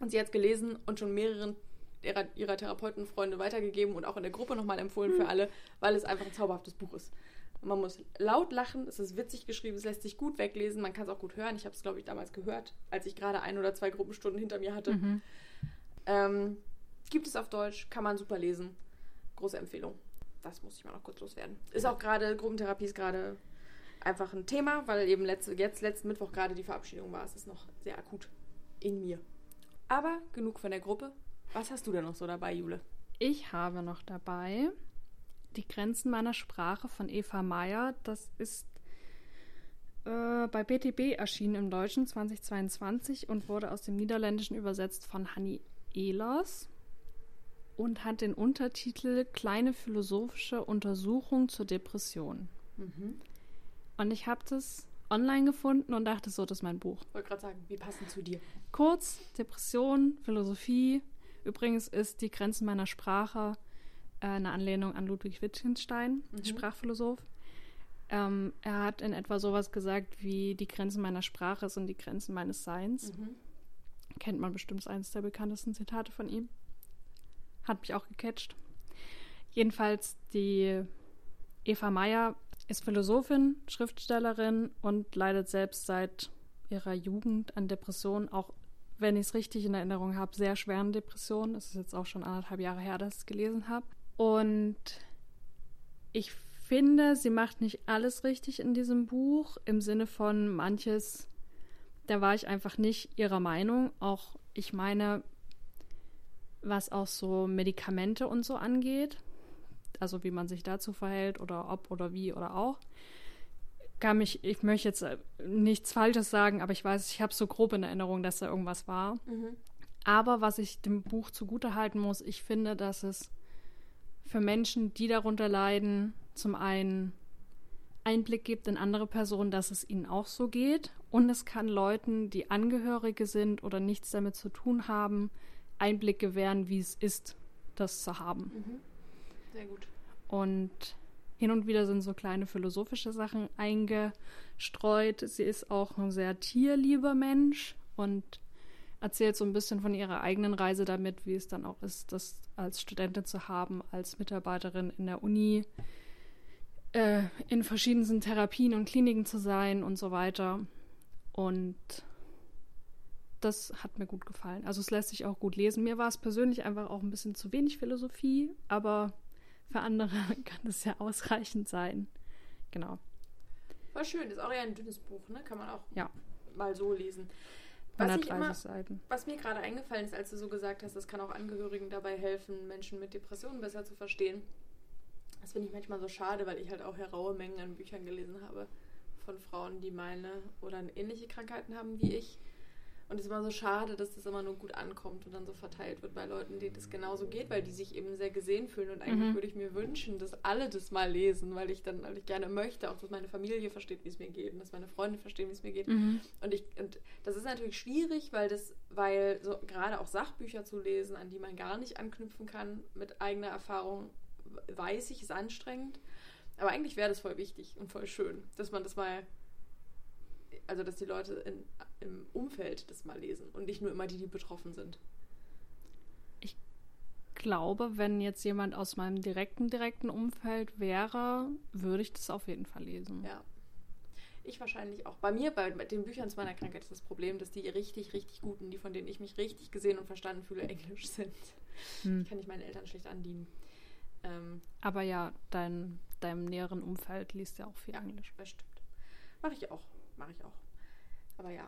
Und sie hat es gelesen und schon mehreren ihrer, ihrer Therapeutenfreunde weitergegeben und auch in der Gruppe nochmal empfohlen für alle, weil es einfach ein zauberhaftes Buch ist. Man muss laut lachen, es ist witzig geschrieben, es lässt sich gut weglesen, man kann es auch gut hören. Ich habe es, glaube ich, damals gehört, als ich gerade ein oder zwei Gruppenstunden hinter mir hatte. Mhm. Ähm, gibt es auf Deutsch, kann man super lesen. Große Empfehlung. Das muss ich mal noch kurz loswerden. Ist auch gerade, Gruppentherapie ist gerade einfach ein Thema, weil eben letzte, jetzt letzten Mittwoch gerade die Verabschiedung war. Es ist noch sehr akut in mir. Aber genug von der Gruppe. Was hast du denn noch so dabei, Jule? Ich habe noch dabei Die Grenzen meiner Sprache von Eva Meyer. Das ist äh, bei BTB erschienen im Deutschen 2022 und wurde aus dem Niederländischen übersetzt von Hanni Ehlers und hat den Untertitel Kleine philosophische Untersuchung zur Depression. Mhm. Und ich habe das online gefunden und dachte so, das ist mein Buch. Wollte gerade sagen, wie passend zu dir. Kurz, Depression, Philosophie. Übrigens ist die Grenzen meiner Sprache äh, eine Anlehnung an Ludwig Wittgenstein, Mhm. Sprachphilosoph. Ähm, er hat in etwa sowas gesagt wie die Grenzen meiner Sprache sind die Grenzen meines Seins. Mhm. Kennt man bestimmt ist eines der bekanntesten Zitate von ihm. Hat mich auch gecatcht. Jedenfalls die Eva Meyer ist Philosophin, Schriftstellerin und leidet selbst seit ihrer Jugend an Depressionen, auch wenn ich es richtig in Erinnerung habe, sehr schweren Depressionen. Es ist jetzt auch schon anderthalb Jahre her, dass ich es gelesen habe. Und ich finde, sie macht nicht alles richtig in diesem Buch, im Sinne von manches, da war ich einfach nicht ihrer Meinung. Auch ich meine, was auch so Medikamente und so angeht, also wie man sich dazu verhält oder ob oder wie oder auch. Kann mich, ich möchte jetzt äh, nichts Falsches sagen, aber ich weiß, ich habe so grob in Erinnerung, dass da irgendwas war. Mhm. Aber was ich dem Buch zugutehalten muss, ich finde, dass es für Menschen, die darunter leiden, zum einen Einblick gibt in andere Personen, dass es ihnen auch so geht. Und es kann Leuten, die Angehörige sind oder nichts damit zu tun haben, Einblick gewähren, wie es ist, das zu haben. Mhm. Sehr gut. Und hin und wieder sind so kleine philosophische Sachen eingestreut. Sie ist auch ein sehr tierlieber Mensch und erzählt so ein bisschen von ihrer eigenen Reise damit, wie es dann auch ist, das als Studentin zu haben, als Mitarbeiterin in der Uni, äh, in verschiedensten Therapien und Kliniken zu sein und so weiter. Und das hat mir gut gefallen. Also es lässt sich auch gut lesen. Mir war es persönlich einfach auch ein bisschen zu wenig Philosophie, aber für andere kann es ja ausreichend sein. Genau. War schön, ist auch eher ein dünnes Buch, ne? Kann man auch Ja. mal so lesen. Was, ich 130 immer, Seiten. was mir gerade eingefallen ist, als du so gesagt hast, das kann auch Angehörigen dabei helfen, Menschen mit Depressionen besser zu verstehen. Das finde ich manchmal so schade, weil ich halt auch ja raue Mengen an Büchern gelesen habe von Frauen, die meine oder ähnliche Krankheiten haben wie ich. Und es ist immer so schade, dass das immer nur gut ankommt und dann so verteilt wird bei Leuten, denen das genauso geht, weil die sich eben sehr gesehen fühlen. Und eigentlich Mhm. würde ich mir wünschen, dass alle das mal lesen, weil ich dann weil ich gerne möchte, auch dass meine Familie versteht, wie es mir geht und dass meine Freunde verstehen, wie es mir geht. Mhm. Und ich und das ist natürlich schwierig, weil das, weil so gerade auch Sachbücher zu lesen, an die man gar nicht anknüpfen kann mit eigener Erfahrung, weiß ich, ist anstrengend. Aber eigentlich wäre das voll wichtig und voll schön, dass man das mal, also dass die Leute in, im Umfeld das mal lesen und nicht nur immer die, die betroffen sind. glaube, wenn jetzt jemand aus meinem direkten, direkten Umfeld wäre, würde ich das auf jeden Fall lesen. Ja. Ich wahrscheinlich auch. Bei mir, bei den Büchern zu meiner Krankheit ist das Problem, dass die richtig, richtig guten, die von denen ich mich richtig gesehen und verstanden fühle, Englisch sind. Hm. Kann ich meinen Eltern schlecht andienen. Ähm, Aber ja, dein, deinem näheren Umfeld liest ja auch viel Ja. Englisch. das stimmt. Mache ich auch. Mache ich auch. Aber ja.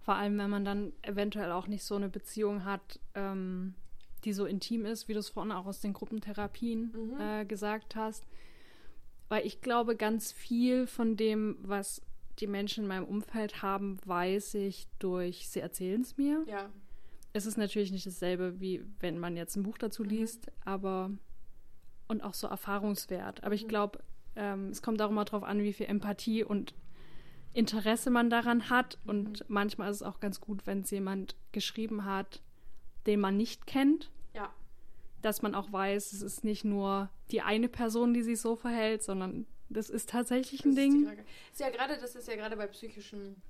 Vor allem, wenn man dann eventuell auch nicht so eine Beziehung hat, ähm, die so intim ist, wie du es vorhin auch aus den Gruppentherapien Mhm. äh, gesagt hast. Weil ich glaube, ganz viel von dem, was die Menschen in meinem Umfeld haben, weiß ich durch, sie erzählen es mir. Ja. Es ist natürlich nicht dasselbe, wie wenn man jetzt ein Buch dazu Mhm. liest, aber und auch so Erfahrungswert. Aber ich Mhm. glaube, ähm, es kommt auch immer darauf an, wie viel Empathie und Interesse man daran hat. Und Mhm. manchmal ist es auch ganz gut, wenn es jemand geschrieben hat, den man nicht kennt, Ja. dass man auch weiß, es ist nicht nur die eine Person, die sich so verhält, sondern das ist tatsächlich ein Das Ding. Ist ja gerade, das ist ja gerade bei psychischen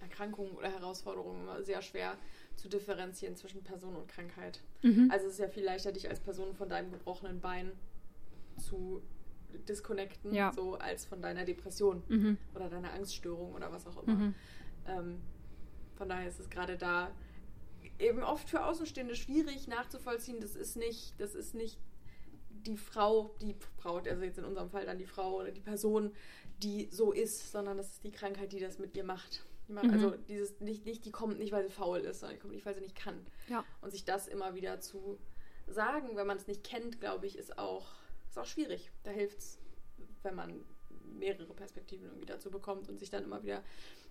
Erkrankungen oder Herausforderungen immer sehr schwer zu differenzieren zwischen Person und Krankheit. Mhm. Also es ist ja viel leichter, dich als Person von deinem gebrochenen Bein zu disconnecten, Ja. so als von deiner Depression Mhm. oder deiner Angststörung oder was auch immer. Mhm. Ähm, von daher ist es gerade da eben oft für Außenstehende schwierig nachzuvollziehen. Das ist nicht, das ist nicht die Frau, die Frau, also jetzt in unserem Fall dann die Frau oder die Person, die so ist, sondern das ist die Krankheit, die das mit ihr macht. Die macht Mhm. Also dieses nicht, nicht, die kommt nicht, weil sie faul ist, sondern die kommt nicht, weil sie nicht kann. Ja. Und sich das immer wieder zu sagen, wenn man es nicht kennt, glaube ich, ist auch, ist auch schwierig. Da hilft es, wenn man mehrere Perspektiven irgendwie dazu bekommt und sich dann immer wieder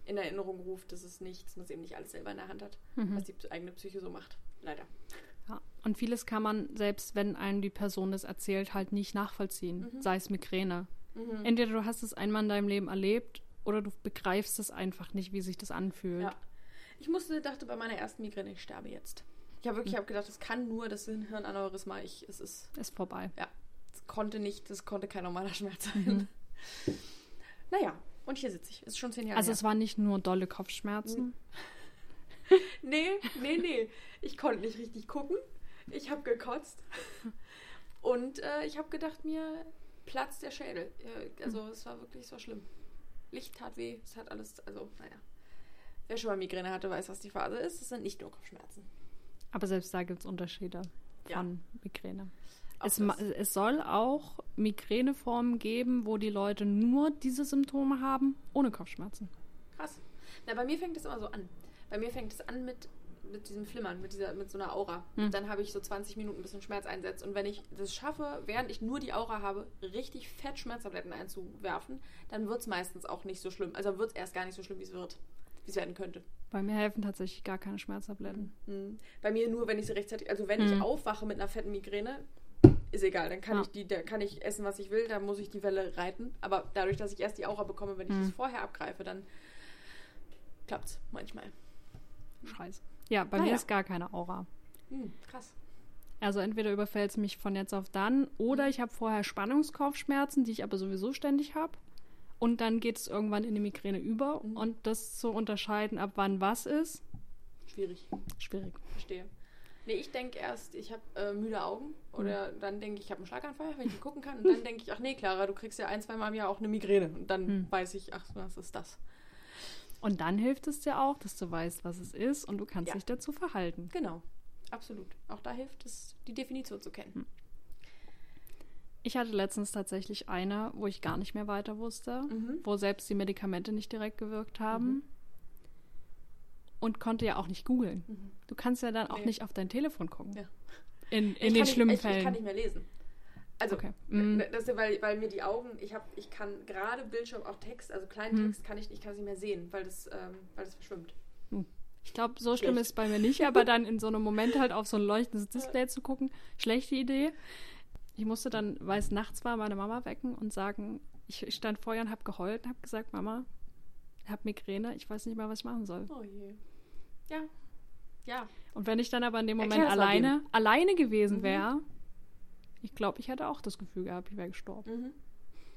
in Erinnerung ruft, dass es nicht, dass man es eben nicht alles selber in der Hand hat, Mhm. was die eigene Psyche so macht. Leider. Ja. Und vieles kann man, selbst wenn einem die Person das erzählt, halt nicht nachvollziehen. Mhm. Sei es Migräne. Mhm. Entweder du hast es einmal in deinem Leben erlebt oder du begreifst es einfach nicht, wie sich das anfühlt. Ja. Ich musste, dachte bei meiner ersten Migräne, ich sterbe jetzt. Ich habe wirklich, ich habe gedacht, es kann nur das Hirnaneurysma. Ich, es ist, Ist vorbei. es konnte nicht, das konnte kein normaler Schmerz sein. Mhm. Naja, und hier sitze ich. Ist schon zehn Jahre Also her. es waren nicht nur dolle Kopfschmerzen. Nee, nee, nee. Ich konnte nicht richtig gucken. Ich habe gekotzt. Und äh, ich habe gedacht, mir platzt der Schädel. Ja, Also es war wirklich, es war schlimm. Licht tat weh, es hat alles, also naja. Wer schon mal Migräne hatte, weiß, was die Phase ist. Es sind nicht nur Kopfschmerzen. Aber selbst da gibt es Unterschiede Ja. von Migräne. Es, es soll auch Migräneformen geben, wo die Leute nur diese Symptome haben, ohne Kopfschmerzen. Krass. Na, bei mir fängt es immer so an. Bei mir fängt es an mit, mit diesem Flimmern, mit, dieser, mit so einer Aura. Hm. Dann habe ich so 20 Minuten ein bisschen Schmerz einsetzt. Und wenn ich das schaffe, während ich nur die Aura habe, richtig fett Schmerztabletten einzuwerfen, dann wird es meistens auch nicht so schlimm. Also wird es erst gar nicht so schlimm, wie es wird. Wie es werden könnte. Bei mir helfen tatsächlich gar keine Schmerztabletten. Mhm. Bei mir nur, wenn ich sie rechtzeitig, also wenn Mhm. ich aufwache mit einer fetten Migräne, ist egal, dann kann Ja. ich die, da kann ich essen, was ich will, da muss ich die Welle reiten. Aber dadurch, dass ich erst die Aura bekomme, wenn ich Mhm. das vorher abgreife, dann klappt's manchmal. Scheiße. Ja, bei Naja. mir ist gar keine Aura. Hm, krass. Also entweder überfällt es mich von jetzt auf dann oder Mhm. ich habe vorher Spannungskopfschmerzen, die ich aber sowieso ständig habe. Und dann geht es irgendwann in eine Migräne über. Mhm. Und das zu unterscheiden, ab wann was ist, Schwierig, schwierig. verstehe. Nee, ich denke erst, ich habe äh, müde Augen oder dann denke ich, ich habe einen Schlaganfall, wenn ich nicht gucken kann. Und dann denke ich, ach nee, Clara, du kriegst ja ein, zwei Mal im Jahr auch eine Migräne. Und dann Hm. weiß ich, ach, was ist das? Und dann hilft es dir auch, dass du weißt, was es ist und du kannst Ja. dich dazu verhalten. Genau, absolut. Auch da hilft es, die Definition zu kennen. Hm. Ich hatte letztens tatsächlich eine, wo ich gar nicht mehr weiter wusste, Mhm. wo selbst die Medikamente nicht direkt gewirkt haben. Und konnte ja auch nicht googeln. Mhm. Du kannst ja dann auch Nee. nicht auf dein Telefon gucken. Ja. In, in den nicht- schlimmen ich, Fällen. Ich kann nicht mehr lesen. Also, Okay. Mm. das, weil, weil mir die Augen, ich habe, ich kann gerade Bildschirm, auch Text, also kleinen Mhm. Text kann ich, ich kann es nicht mehr sehen, weil das, ähm, weil das verschwimmt. Ich glaube, so schlimm Schlecht. ist es bei mir nicht, aber dann in so einem Moment halt auf so ein leuchtendes Display zu gucken, schlechte Idee. Ich musste dann, weil es nachts war, meine Mama wecken und sagen, ich, ich stand vor ihr und habe geheult und habe gesagt, Mama, ich habe Migräne, ich weiß nicht mehr, was ich machen soll. Oh je. Ja. Ja. Und wenn ich dann aber in dem Moment alleine, alleine gewesen Mhm. wäre, ich glaube, ich hätte auch das Gefühl gehabt, ich wäre gestorben.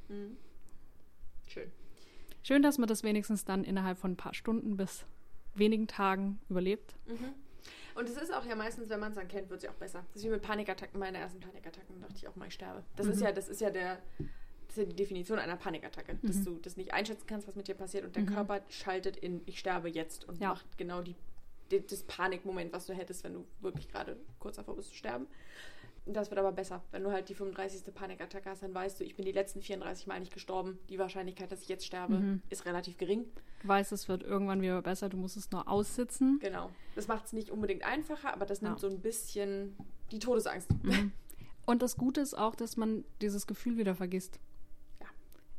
Mhm. Mhm. Schön. Schön, dass man das wenigstens dann innerhalb von ein paar Stunden bis wenigen Tagen überlebt. Mhm. Und es ist auch ja meistens, wenn man es dann kennt, wird es ja auch besser. Das ist wie mit Panikattacken. Meine ersten Panikattacken dachte ich auch mal, ich sterbe. Das ist Mhm. ja, das ist ja der, das ist ja die Definition einer Panikattacke, dass Mhm. du das nicht einschätzen kannst, was mit dir passiert und der Mhm. Körper schaltet in ich sterbe jetzt und Ja. macht genau die, das Panikmoment, was du hättest, wenn du wirklich gerade kurz davor bist zu sterben. Das wird aber besser. Wenn du halt die 35. Panikattacke hast, dann weißt du, ich bin die letzten 34 Mal nicht gestorben. Die Wahrscheinlichkeit, dass ich jetzt sterbe, Mhm. ist relativ gering. Du weißt, es wird irgendwann wieder besser, du musst es nur aussitzen. Genau. Das macht es nicht unbedingt einfacher, aber das nimmt Ja. so ein bisschen die Todesangst. Mhm. Und das Gute ist auch, dass man dieses Gefühl wieder vergisst. Ja.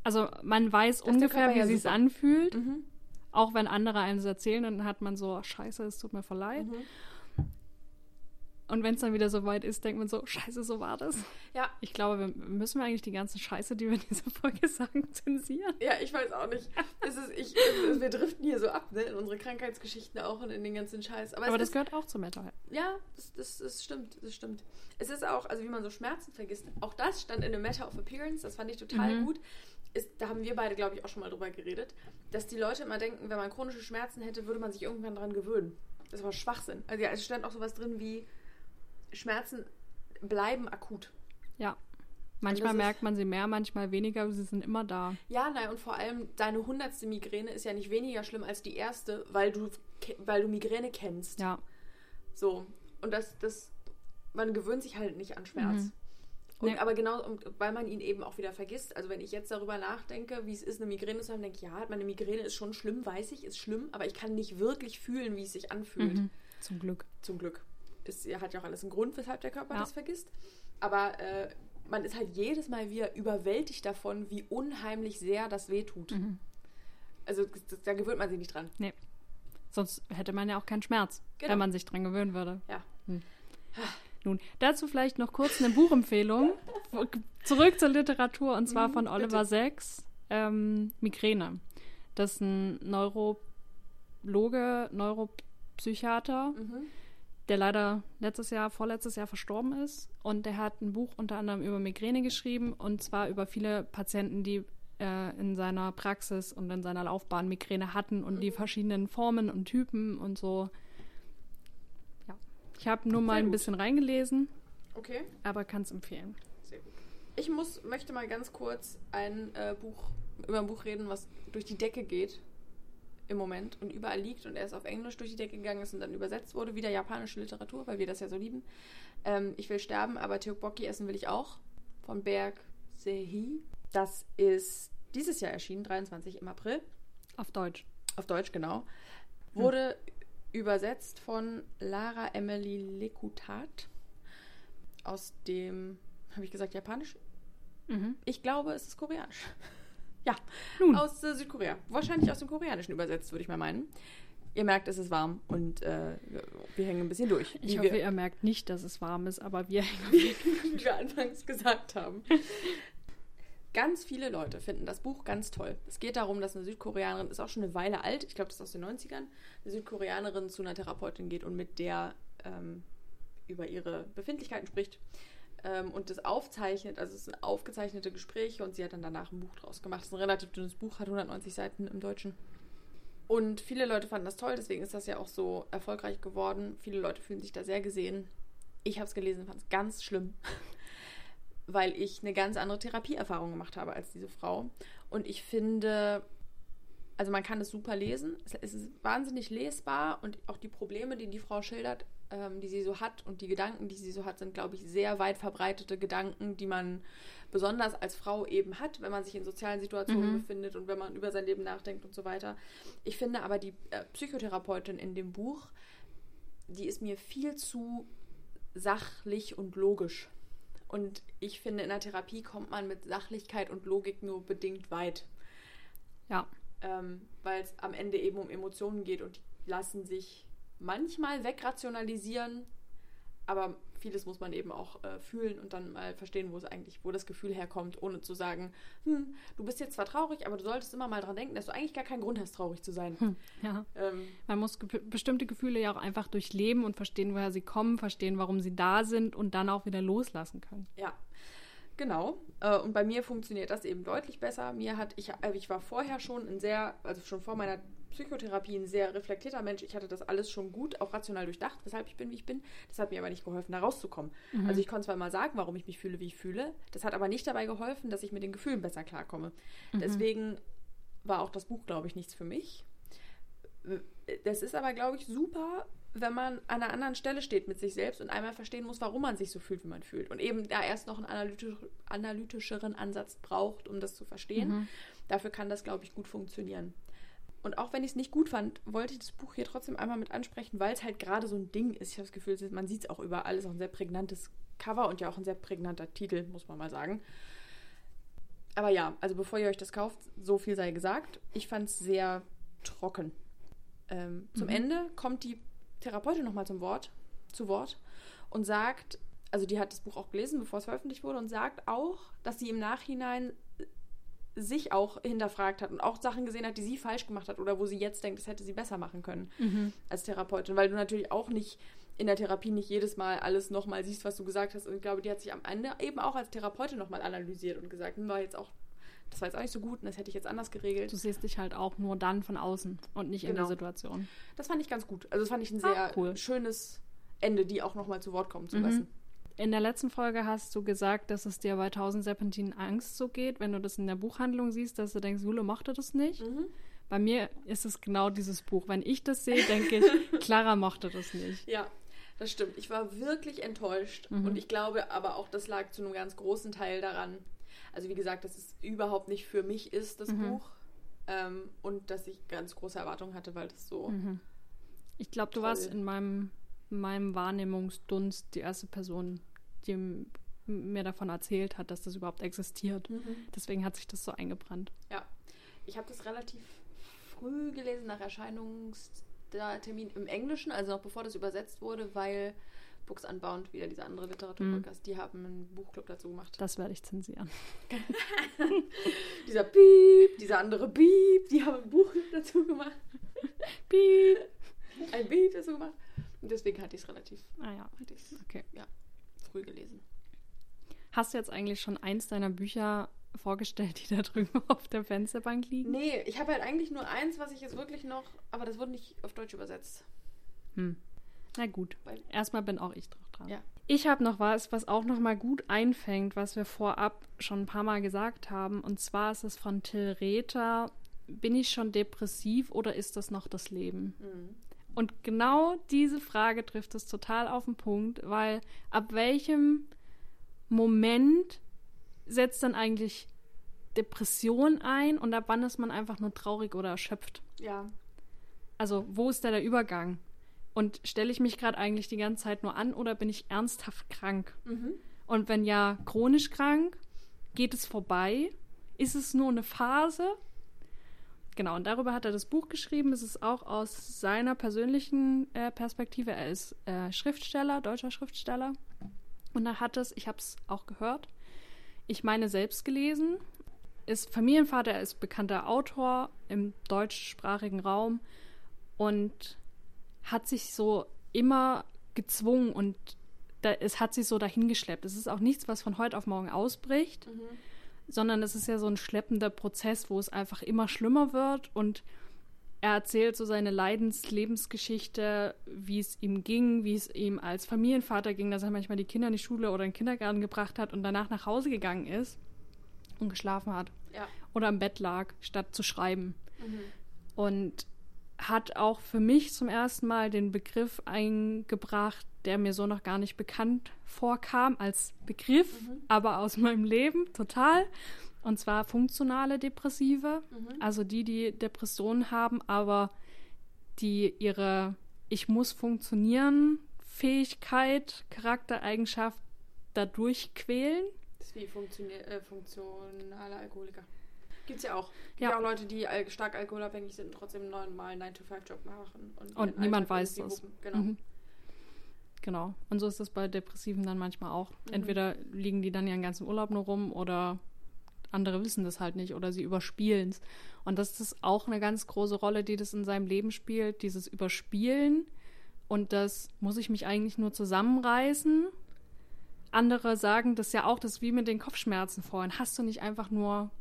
Also man weiß der ungefähr, wie ja es anfühlt. Mhm. Auch wenn andere einem das erzählen, dann hat man so, scheiße, es tut mir voll leid. Mhm. Und wenn es dann wieder so weit ist, denkt man so, scheiße, so war das. Ja. Ich glaube, wir müssen wir eigentlich die ganze Scheiße, die wir in dieser Folge sagen, zensieren. Ja, ich weiß auch nicht. Es ist, ich, es- wir driften hier so ab, ne? In unsere Krankheitsgeschichten auch und in den ganzen Scheiß. Aber, Aber das ist, gehört auch zum Metal. ja, das, das, das stimmt, das stimmt. Es ist auch, also wie man so Schmerzen vergisst, auch das stand in dem Matter of Appearance, das fand ich total Mhm. gut. Ist, da haben wir beide, glaube ich, auch schon mal drüber geredet, dass die Leute immer denken, wenn man chronische Schmerzen hätte, würde man sich irgendwann dran gewöhnen. Das war Schwachsinn. Also ja, es stand auch sowas drin wie Schmerzen bleiben akut. Ja. Manchmal merkt man sie mehr, manchmal weniger, aber sie sind immer da. Ja, nein, und vor allem deine hundertste Migräne ist ja nicht weniger schlimm als die erste, weil du, weil du Migräne kennst. Ja. So. Und das, das, man gewöhnt sich halt nicht an Schmerz. Mhm. Und Nee. aber genau, weil man ihn eben auch wieder vergisst. Also wenn ich jetzt darüber nachdenke, wie es ist, eine Migräne zu haben, denke ich, ja, meine Migräne ist schon schlimm, weiß ich, ist schlimm, aber ich kann nicht wirklich fühlen, wie es sich anfühlt. Mhm. Zum Glück. Zum Glück. Es hat ja auch alles einen Grund, weshalb der Körper Ja. das vergisst. Aber äh, man ist halt jedes Mal wieder überwältigt davon, wie unheimlich sehr das wehtut. Mhm. Also das, da gewöhnt man sich nicht dran. Sonst hätte man ja auch keinen Schmerz, Genau. wenn man sich dran gewöhnen würde. Ja. Hm. Nun, dazu vielleicht noch kurz eine Buchempfehlung. Zurück zur Literatur und zwar Mhm, von Oliver bitte. Sacks, ähm, Migräne. Das ist ein Neurologe, Neuropsychiater, Mhm. Der leider letztes Jahr, vorletztes Jahr verstorben ist. Und der hat ein Buch unter anderem über Migräne geschrieben und zwar über viele Patienten, die äh, in seiner Praxis und in seiner Laufbahn Migräne hatten und die verschiedenen Formen und Typen und so. Ja. Ich habe nur mal Sehr ein gut. bisschen reingelesen, Okay. aber kann es empfehlen. Sehr gut. Ich muss, möchte mal ganz kurz ein äh, Buch, über ein Buch reden, was durch die Decke geht im Moment und überall liegt und erst auf Englisch durch die Decke gegangen ist und dann übersetzt wurde. Wieder japanische Literatur, weil wir das ja so lieben. Ähm, ich will sterben, aber Teokbokki essen will ich auch. Von Berg Sehi. Das ist dieses Jahr erschienen, 23 im April. Auf Deutsch. Auf Deutsch, genau. Wurde übersetzt von Lara Emily Lekutat aus dem, habe ich gesagt, Japanisch? Mhm. Ich glaube, es ist Koreanisch. Ja, Nun. aus äh, Südkorea. Wahrscheinlich aus dem Koreanischen übersetzt, würde ich mal meinen. Ihr merkt, es ist warm und äh, wir hängen ein bisschen durch. Ich hoffe, wir, ihr merkt nicht, dass es warm ist, aber wir wie wir anfangs gesagt haben. Ganz viele Leute finden das Buch ganz toll. Es geht darum, dass eine Südkoreanerin, ist auch schon eine Weile alt, ich glaube, das ist aus den 90ern, eine Südkoreanerin zu einer Therapeutin geht und mit der ähm, über ihre Befindlichkeiten spricht ähm, und das aufzeichnet. Also es sind aufgezeichnete Gespräche und sie hat dann danach ein Buch draus gemacht. Es ist ein relativ dünnes Buch, hat 190 Seiten im Deutschen. Und viele Leute fanden das toll, deswegen ist das ja auch so erfolgreich geworden. Viele Leute fühlen sich da sehr gesehen. Ich habe es gelesen und fand es ganz schlimm, weil ich eine ganz andere Therapieerfahrung gemacht habe als diese Frau. Und ich finde, also man kann es super lesen. Es, es ist wahnsinnig lesbar und auch die Probleme, die die Frau schildert, ähm, die sie so hat und die Gedanken, die sie so hat, sind, glaube ich, sehr weit verbreitete Gedanken, die man besonders als Frau eben hat, wenn man sich in sozialen Situationen Mhm. befindet und wenn man über sein Leben nachdenkt und so weiter. Ich finde aber die äh, Psychotherapeutin in dem Buch, die ist mir viel zu sachlich und logisch. Und ich finde, in der Therapie kommt man mit Sachlichkeit und Logik nur bedingt weit. Ja. Ähm, Weil es am Ende eben um Emotionen geht und die lassen sich manchmal wegrationalisieren, aber vieles muss man eben auch äh, fühlen und dann mal verstehen, wo es eigentlich, wo das Gefühl herkommt, ohne zu sagen, hm, du bist jetzt zwar traurig, aber du solltest immer mal dran denken, dass du eigentlich gar keinen Grund hast, traurig zu sein. Hm, ja. Ähm, Man muss ge bestimmte Gefühle ja auch einfach durchleben und verstehen, woher sie kommen, verstehen, warum sie da sind und dann auch wieder loslassen können. Ja, genau. Äh, Und bei mir funktioniert das eben deutlich besser. Mir hat, ich, äh, ich war vorher schon ein sehr, also schon vor meiner Psychotherapie ein sehr reflektierter Mensch. Ich hatte das alles schon gut, auch rational durchdacht, weshalb ich bin, wie ich bin. Das hat mir aber nicht geholfen, da rauszukommen. Also ich konnte zwar mal sagen, warum ich mich fühle, wie ich fühle. Das hat aber nicht dabei geholfen, dass ich mit den Gefühlen besser klarkomme. Deswegen war auch das Buch, glaube ich, nichts für mich. Das ist aber, glaube ich, super, wenn man an einer anderen Stelle steht mit sich selbst und einmal verstehen muss, warum man sich so fühlt, wie man fühlt. Und eben da erst noch einen analytisch, analytischeren Ansatz braucht, um das zu verstehen. Mhm. Dafür kann das, glaube ich, gut funktionieren. Und auch wenn ich es nicht gut fand, wollte ich das Buch hier trotzdem einmal mit ansprechen, weil es halt gerade so ein Ding ist. Ich habe das Gefühl, man sieht es auch überall. Es ist auch ein sehr prägnantes Cover und ja auch ein sehr prägnanter Titel, muss man mal sagen. Aber ja, also bevor ihr euch das kauft, so viel sei gesagt. Ich fand es sehr trocken. Ähm, zum Ende kommt die Therapeutin nochmal zum Wort, zu Wort und sagt, also die hat das Buch auch gelesen, bevor es veröffentlicht wurde, und sagt auch, dass sie im Nachhinein sich auch hinterfragt hat und auch Sachen gesehen hat, die sie falsch gemacht hat oder wo sie jetzt denkt, das hätte sie besser machen können als Therapeutin, weil du natürlich auch nicht in der Therapie nicht jedes Mal alles nochmal siehst, was du gesagt hast. Und ich glaube, die hat sich am Ende eben auch als Therapeutin nochmal analysiert und gesagt, hm, war jetzt auch, das war jetzt auch nicht so gut und das hätte ich jetzt anders geregelt. Du siehst dich halt auch nur dann von außen und nicht in Genau. der Situation. Das fand ich ganz gut. Also das fand ich ein Ah, sehr cool. schönes Ende, die auch nochmal zu Wort kommen zu Mhm. lassen. In der letzten Folge hast du gesagt, dass es dir bei 1000 Serpentinen Angst so geht, wenn du das in der Buchhandlung siehst, dass du denkst, Jule mochte das nicht. Mhm. Bei mir ist es genau dieses Buch. Wenn ich das sehe, denke ich, Clara mochte das nicht. Ja, das stimmt. Ich war wirklich enttäuscht. Mhm. Und ich glaube aber auch, das lag zu einem ganz großen Teil daran. Also wie gesagt, dass es überhaupt nicht für mich ist, das Mhm. Buch. Ähm, und dass ich ganz große Erwartungen hatte, weil das so... Mhm. Ich glaube, du warst in meinem, in meinem Wahrnehmungsdunst die erste Person, die mir davon erzählt hat, dass das überhaupt existiert. Mhm. Deswegen hat sich das so eingebrannt. Ja, ich habe das relativ früh gelesen, nach Erscheinungstermin im Englischen, also noch bevor das übersetzt wurde, weil Books Unbound, wieder dieser andere Literaturpodcast, die haben einen Buchclub dazu gemacht. Das werde ich zensieren. Dieser Piep, dieser andere Piep, die haben ein Buchclub dazu gemacht. Piep. Ein Piep dazu gemacht. Und deswegen hatte ich es relativ Ah ja, hatte ich's okay. früh gelesen. Hast du jetzt eigentlich schon eins deiner Bücher vorgestellt, die da drüben auf der Fensterbank liegen? Nee, ich habe halt eigentlich nur eins, was ich jetzt wirklich noch, aber das wurde nicht auf Deutsch übersetzt. Hm. Na gut. Weil- Erstmal bin auch ich drauf dran. Ja. Ich habe noch was, was auch noch mal gut einfängt, was wir vorab schon ein paar Mal gesagt haben. Und zwar ist es von Till Rether. Bin ich schon depressiv oder ist das noch das Leben? Mhm. Und genau diese Frage trifft es total auf den Punkt, weil ab welchem Moment setzt dann eigentlich Depression ein und ab wann ist man einfach nur traurig oder erschöpft? Ja. Also, wo ist da der Übergang? Und stelle ich mich gerade eigentlich die ganze Zeit nur an oder bin ich ernsthaft krank? Mhm. Und wenn ja, chronisch krank, geht es vorbei? Ist es nur eine Phase? Genau, und darüber hat er das Buch geschrieben. Es ist auch aus seiner persönlichen äh, Perspektive. Er ist äh, Schriftsteller, deutscher Schriftsteller. Und er hat es, ich habe es auch gehört, ich meine selbst gelesen. Ist Familienvater, er ist bekannter Autor im deutschsprachigen Raum und hat sich so immer gezwungen und da, es hat sich so dahingeschleppt. Es ist auch nichts, was von heute auf morgen ausbricht, Mhm. Sondern es ist ja so ein schleppender Prozess, wo es einfach immer schlimmer wird und er erzählt so seine Leidens-Lebensgeschichte, wie es ihm ging, wie es ihm als Familienvater ging, dass er manchmal die Kinder in die Schule oder in den Kindergarten gebracht hat und danach nach Hause gegangen ist und geschlafen hat Ja. oder im Bett lag, statt zu schreiben. Mhm. Und hat auch für mich zum ersten Mal den Begriff eingebracht, der mir so noch gar nicht bekannt vorkam als Begriff, Mhm. aber aus meinem Leben total. Und zwar funktionale Depressive, Mhm. also die, die Depressionen haben, aber die ihre Ich muss funktionieren Fähigkeit, Charaktereigenschaft da durchquälen. Das ist wie äh, funktionale Alkoholiker. Gibt's ja auch. Gibt Ja. ja auch Leute, die stark alkoholabhängig sind und trotzdem einen normalen 9-to-5-Job machen. Und, Und niemand weiß das. Genau. Mhm. Genau. Und so ist das bei Depressiven dann manchmal auch. Mhm. Entweder liegen die dann ihren ganzen Urlaub nur rum oder andere wissen das halt nicht oder sie überspielen es. Und das ist auch eine ganz große Rolle, die das in seinem Leben spielt, dieses Überspielen. Und das muss ich mich eigentlich nur zusammenreißen. Andere sagen das ja auch, das ist wie mit den Kopfschmerzen vorhin. Hast du nicht einfach nur,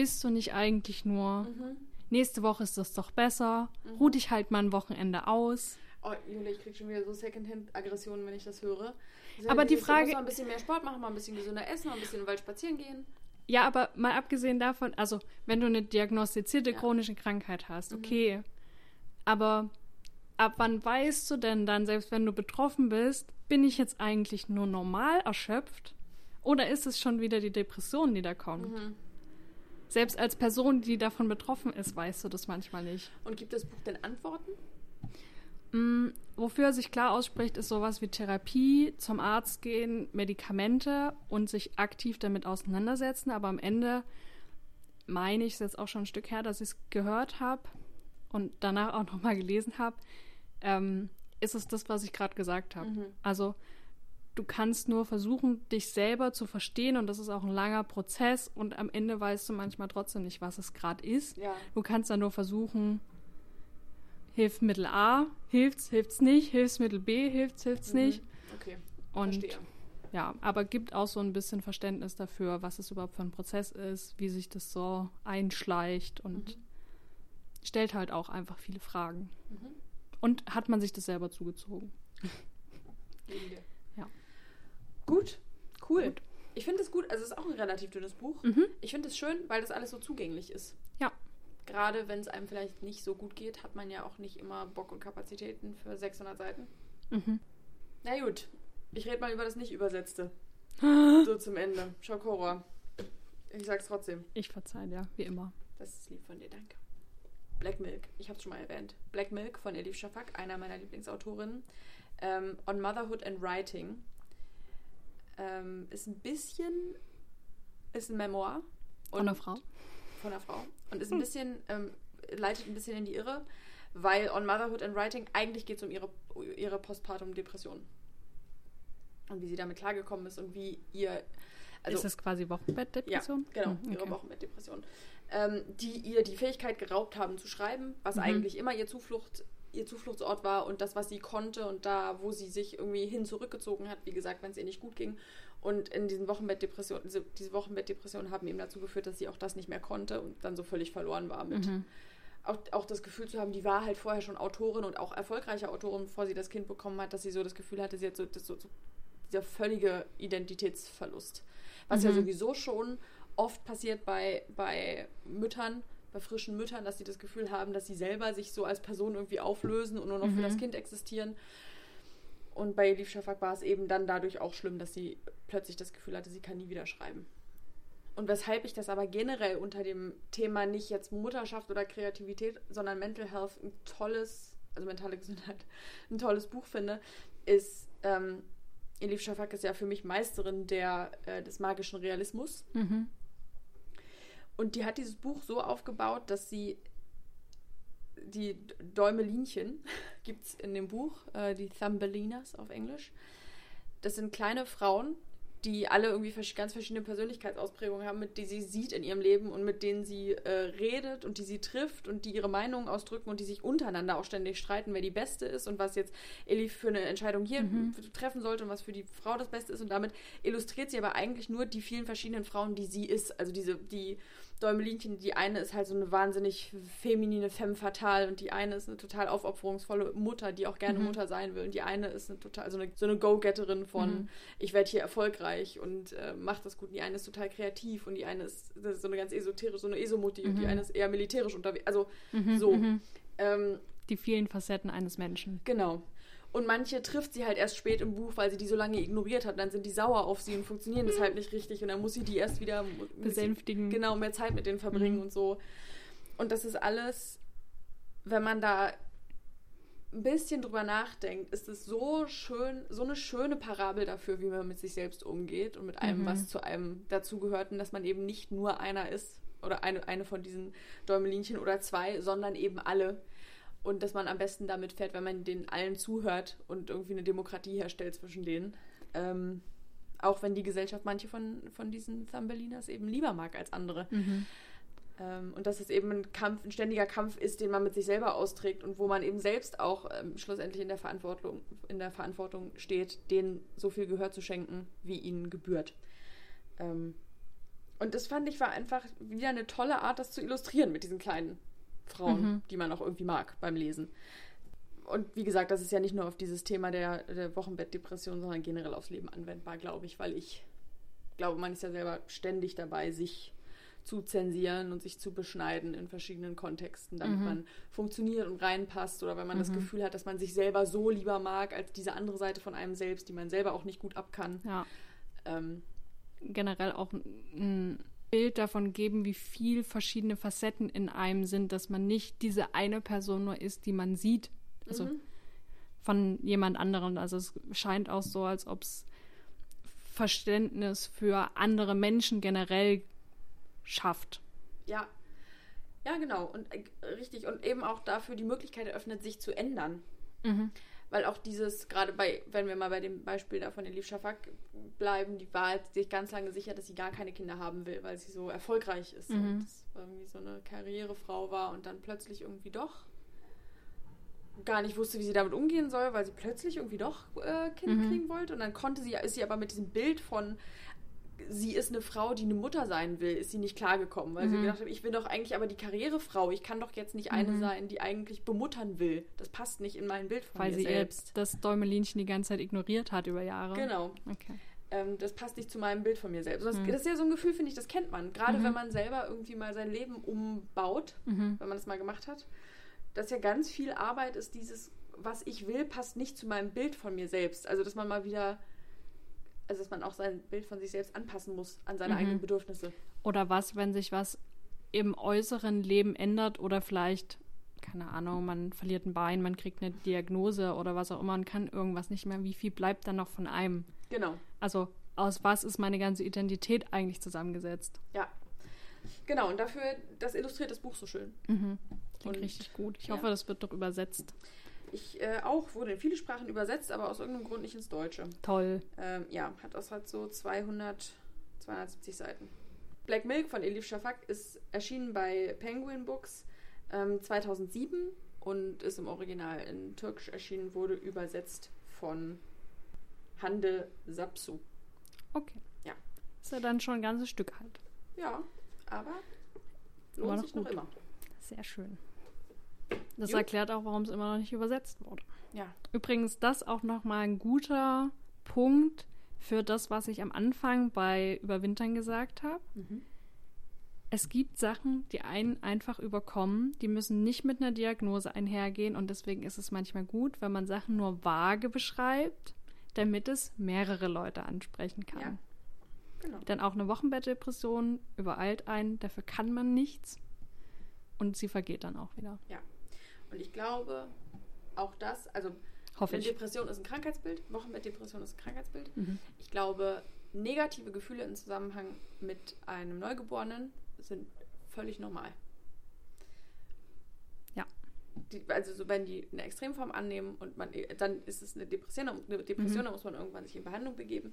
bist du nicht eigentlich nur, Mhm. nächste Woche ist das doch besser, ruh dich halt mal ein Wochenende aus. Oh, Julia, ich krieg schon wieder so Secondhand-Aggressionen, wenn ich das höre. Das Aber die Frage- Du musst mal ein bisschen mehr Sport machen, mal ein bisschen gesünder essen, mal ein bisschen im Wald spazieren gehen. Ja, aber mal abgesehen davon, also wenn du eine diagnostizierte Ja. chronische Krankheit hast, Mhm. okay. Aber ab wann weißt du denn dann, selbst wenn du betroffen bist, bin ich jetzt eigentlich nur normal erschöpft? Oder ist es schon wieder die Depression, die da kommt? Mhm. Selbst als Person, die davon betroffen ist, weißt du das manchmal nicht. Und gibt das Buch denn Antworten? Mm, wofür er sich klar ausspricht, ist sowas wie Therapie, zum Arzt gehen, Medikamente und sich aktiv damit auseinandersetzen. Aber am Ende meine ich es jetzt auch schon ein Stück her, dass ich es gehört habe und danach auch nochmal gelesen habe, ähm, ist es das, was ich gerade gesagt habe. Mhm. Also du kannst nur versuchen, dich selber zu verstehen und das ist auch ein langer Prozess und am Ende weißt du manchmal trotzdem nicht, was es gerade ist. Ja. Du kannst dann nur versuchen, Hilfsmittel A, hilft's, hilft's nicht, Hilfsmittel B, hilft's, hilft's Mhm. nicht. Okay, Und verstehe. ja, aber gibt auch so ein bisschen Verständnis dafür, was es überhaupt für ein Prozess ist, wie sich das so einschleicht und Mhm. stellt halt auch einfach viele Fragen. Mhm. Und hat man sich das selber zugezogen? Ja. Gut, cool. Gut. Ich finde es gut, also es ist auch ein relativ dünnes Buch. Mhm. Ich finde es schön, weil das alles so zugänglich ist. Ja. Gerade wenn es einem vielleicht nicht so gut geht, hat man ja auch nicht immer Bock und Kapazitäten für 600 Seiten. Mhm. Na gut, ich rede mal über das nicht übersetzte. So zum Ende. Schock Horror. Ich sag's trotzdem. Ich verzeih dir, wie immer. Das ist lieb von dir, danke. Black Milk, ich habe es schon mal erwähnt. Black Milk von Elif Shafak, einer meiner Lieblingsautorinnen. Ähm, on Motherhood and Writing. Ähm, ist ein bisschen, ist ein Memoir. Von einer Frau. Von einer Frau. Und ist ein bisschen, ähm, leitet ein bisschen in die Irre, weil On Motherhood and Writing eigentlich geht es um ihre, ihre Postpartum-Depression. Und wie sie damit klargekommen ist und wie ihr. Also, ist es quasi Wochenbettdepression? ja, genau, Hm, ihre okay. Wochenbettdepression. Ähm, die ihr die Fähigkeit geraubt haben zu schreiben, was Mhm. eigentlich immer ihr Zuflucht, ihr Zufluchtsort war und das, was sie konnte und da, wo sie sich irgendwie hin zurückgezogen hat, wie gesagt, wenn es ihr nicht gut ging. Und in diesen Wochenbettdepressionen, diese, diese Wochenbettdepressionen haben eben dazu geführt, dass sie auch das nicht mehr konnte und dann so völlig verloren war mit. Mhm. Auch, auch das Gefühl zu haben, die war halt vorher schon Autorin und auch erfolgreiche Autorin, bevor sie das Kind bekommen hat, dass sie so das Gefühl hatte, sie hat so, das so, so dieser völlige Identitätsverlust. Was ja Mhm. sowieso schon oft passiert bei, bei Müttern, bei frischen Müttern, dass sie das Gefühl haben, dass sie selber sich so als Person irgendwie auflösen und nur noch für Mhm. das Kind existieren. Und bei Elif Shafak war es eben dann dadurch auch schlimm, dass sie plötzlich das Gefühl hatte, sie kann nie wieder schreiben. Und weshalb ich das aber generell unter dem Thema nicht jetzt Mutterschaft oder Kreativität, sondern Mental Health ein tolles, also mentale Gesundheit, ein tolles Buch finde, ist, ähm, Elif Shafak ist ja für mich Meisterin der, äh, des magischen Realismus. Mhm. Und die hat dieses Buch so aufgebaut, dass sie die Däumelinchen gibt es in dem Buch, äh, die Thumbelinas auf Englisch. Das sind kleine Frauen, die alle irgendwie ganz verschiedene Persönlichkeitsausprägungen haben, mit denen sie sieht in ihrem Leben und mit denen sie äh, redet und die sie trifft und die ihre Meinungen ausdrücken und die sich untereinander auch ständig streiten, wer die Beste ist und was jetzt Elif für eine Entscheidung hier Mhm. treffen sollte und was für die Frau das Beste ist. Und damit illustriert sie aber eigentlich nur die vielen verschiedenen Frauen, die sie ist. Also diese, die Däumelinchen, die eine ist halt so eine wahnsinnig feminine Femme fatale und die eine ist eine total aufopferungsvolle Mutter, die auch gerne Mhm. Mutter sein will. Und die eine ist eine total, so eine, so eine Go-Getterin von Mhm. ich werde hier erfolgreich und äh, mache das gut. Und die eine ist total kreativ und die eine ist, ist so eine ganz esoterisch, so eine Esomutti und die Mhm. eine ist eher militärisch unterwegs. Also Mhm. So. Mhm. ähm, Die vielen Facetten eines Menschen. Genau. Und manche trifft sie halt erst spät im Buch, weil sie die so lange ignoriert hat. Dann sind die sauer auf sie und funktionieren deshalb nicht richtig. Und dann muss sie die erst wieder Besänftigen. Genau, mehr Zeit mit denen verbringen Mhm. und so. Und das ist alles, wenn man da ein bisschen drüber nachdenkt, ist es so schön, so eine schöne Parabel dafür, wie man mit sich selbst umgeht und mit allem, Mhm. was zu einem dazugehört und dass man eben nicht nur einer ist oder eine, eine von diesen Däumelinchen oder zwei, sondern eben alle. Und dass man am besten damit fährt, wenn man den allen zuhört und irgendwie eine Demokratie herstellt zwischen denen. Ähm, auch wenn die Gesellschaft manche von, von diesen Thumbelinas eben lieber mag als andere. Mhm. Ähm, und dass es eben ein Kampf, ein ständiger Kampf ist, den man mit sich selber austrägt und wo man eben selbst auch ähm, schlussendlich in der Verantwortung, in der Verantwortung steht, denen so viel Gehör zu schenken, wie ihnen gebührt. Ähm, und das fand ich war einfach wieder eine tolle Art, das zu illustrieren mit diesen kleinen Frauen, Mhm. die man auch irgendwie mag beim Lesen. Und wie gesagt, das ist ja nicht nur auf dieses Thema der, der Wochenbettdepression, sondern generell aufs Leben anwendbar, glaube ich, weil ich glaube, man ist ja selber ständig dabei, sich zu zensieren und sich zu beschneiden in verschiedenen Kontexten, damit Mhm. man funktioniert und reinpasst oder wenn man das Mhm. Gefühl hat, dass man sich selber so lieber mag als diese andere Seite von einem selbst, die man selber auch nicht gut ab kann. Ja. Ähm, generell auch ein Bild davon geben, wie viel verschiedene Facetten in einem sind, dass man nicht diese eine Person nur ist, die man sieht. Also mhm. von jemand anderem. Also es scheint auch so, als ob es Verständnis für andere Menschen generell schafft. Ja. Ja, genau. Und äh, richtig. Und eben auch dafür die Möglichkeit eröffnet, sich zu ändern. Mhm. Weil auch dieses, gerade bei, wenn wir mal bei dem Beispiel da von Elif Shafak bleiben, die war halt sich ganz lange sicher, dass sie gar keine Kinder haben will, weil sie so erfolgreich ist Mhm. und irgendwie so eine Karrierefrau war und dann plötzlich irgendwie doch gar nicht wusste, wie sie damit umgehen soll, weil sie plötzlich irgendwie doch äh, Kind Mhm. kriegen wollte. Und dann konnte sie, ist sie aber mit diesem Bild von sie ist eine Frau, die eine Mutter sein will, ist sie nicht klargekommen, weil sie Mhm. gedacht hat, ich bin doch eigentlich aber die Karrierefrau. Ich kann doch jetzt nicht eine Mhm. sein, die eigentlich bemuttern will. Das passt nicht in mein Bild von Weil mir sie selbst. jetzt das Däumelinchen die ganze Zeit ignoriert hat über Jahre. Genau. Okay. Ähm, das passt nicht zu meinem Bild von mir selbst. Das, Mhm. das ist ja so ein Gefühl, finde ich, das kennt man. Gerade Mhm. wenn man selber irgendwie mal sein Leben umbaut, Mhm. wenn man das mal gemacht hat, dass ja ganz viel Arbeit ist, dieses, was ich will, passt nicht zu meinem Bild von mir selbst. Also, dass man mal wieder, also, dass man auch sein Bild von sich selbst anpassen muss an seine Mhm. eigenen Bedürfnisse. Oder was, wenn sich was im äußeren Leben ändert oder vielleicht, keine Ahnung, man verliert ein Bein, man kriegt eine Diagnose oder was auch immer und kann irgendwas nicht mehr. Wie viel bleibt dann noch von einem? Genau. Also aus was ist meine ganze Identität eigentlich zusammengesetzt? Ja. Genau, und dafür, das illustriert das Buch so schön. Mhm. Klingt Und- richtig gut. Ich ja. hoffe, das wird doch übersetzt. Ich äh, auch, wurde in viele Sprachen übersetzt, aber aus irgendeinem Grund nicht ins Deutsche. Toll. Ähm, ja, hat das hat so 200, 270 Seiten. Black Milk von Elif Shafak ist erschienen bei Penguin Books ähm, 2007 und ist im Original in Türkisch erschienen, wurde übersetzt von Hande Sapsu. Okay. Ja. Ist ja dann schon ein ganzes Stück alt. Ja, aber lohnt noch sich noch gut. immer. Sehr schön. Das Jo. erklärt auch, warum es immer noch nicht übersetzt wurde. Ja. Übrigens, das auch nochmal ein guter Punkt für das, was ich am Anfang bei Überwintern gesagt habe. Mhm. Es gibt Sachen, die einen einfach überkommen, die müssen nicht mit einer Diagnose einhergehen und deswegen ist es manchmal gut, wenn man Sachen nur vage beschreibt, damit es mehrere Leute ansprechen kann. Ja. Genau. Denn auch eine Wochenbettdepression übereilt einen, dafür kann man nichts und sie vergeht dann auch wieder. Und ich glaube, auch das, also Hoffe ich. Depression ist ein Krankheitsbild, Wochenbettdepression ist ein Krankheitsbild. Mhm. Ich glaube, negative Gefühle im Zusammenhang mit einem Neugeborenen sind völlig normal. Ja. Die, also so, wenn die eine Extremform annehmen und man dann ist es eine Depression, eine Depression, Mhm. da muss man irgendwann sich in Behandlung begeben.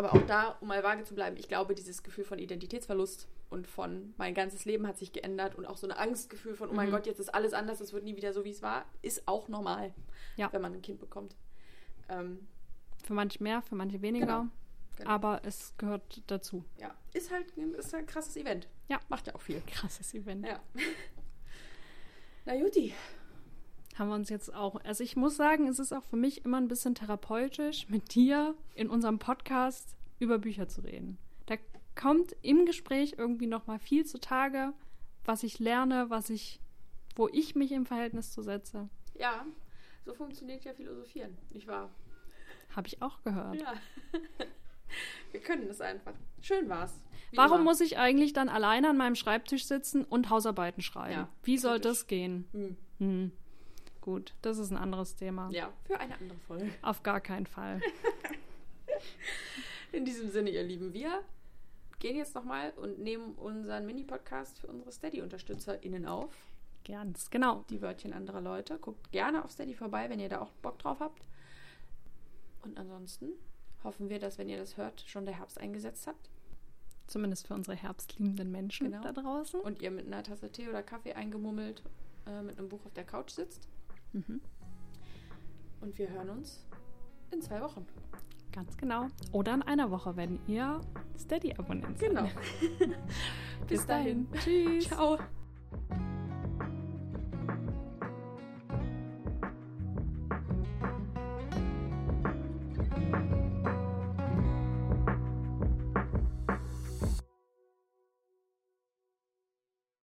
Aber auch da, um mal vage zu bleiben, ich glaube, dieses Gefühl von Identitätsverlust und von mein ganzes Leben hat sich geändert und auch so ein Angstgefühl von, oh mein Mhm. Gott, jetzt ist alles anders, es wird nie wieder so, wie es war, ist auch normal, Ja. wenn man ein Kind bekommt. Ähm, Für manche mehr, für manche weniger. Genau. Genau. Aber es gehört dazu. ja, ist halt ein- ist ein krasses Event. Ja. Macht ja auch viel. Krasses Event. Ja. Na Juti. Haben wir uns jetzt auch. Also ich muss sagen, es ist auch für mich immer ein bisschen therapeutisch, mit dir in unserem Podcast über Bücher zu reden. Da kommt im Gespräch irgendwie nochmal viel zutage, was ich lerne, was ich, wo ich mich im Verhältnis zu setze. Ja, so funktioniert ja Philosophieren, nicht wahr? Habe ich auch gehört. Ja. Wir können es einfach. Schön war's. Wie Warum immer. muss ich eigentlich dann alleine an meinem Schreibtisch sitzen und Hausarbeiten schreiben? Ja, Wie soll das gehen? Hm. Hm. Gut, das ist ein anderes Thema. Ja, für eine andere Folge. Auf gar keinen Fall. In diesem Sinne, ihr Lieben, wir gehen jetzt nochmal und nehmen unseren Mini-Podcast für unsere Steady-UnterstützerInnen auf. Ganz genau. Die Wörtchen anderer Leute. Guckt gerne auf Steady vorbei, wenn ihr da auch Bock drauf habt. Und ansonsten hoffen wir, dass, wenn ihr das hört, schon der Herbst eingesetzt habt. Zumindest für unsere herbstliebenden Menschen Genau. da draußen. Und ihr mit einer Tasse Tee oder Kaffee eingemummelt äh, mit einem Buch auf der Couch sitzt. Mhm. Und wir hören uns in zwei Wochen. Ganz genau. Oder in einer Woche, wenn ihr Steady-Abonnent seid. Genau. Bis dahin. Tschüss. Ciao.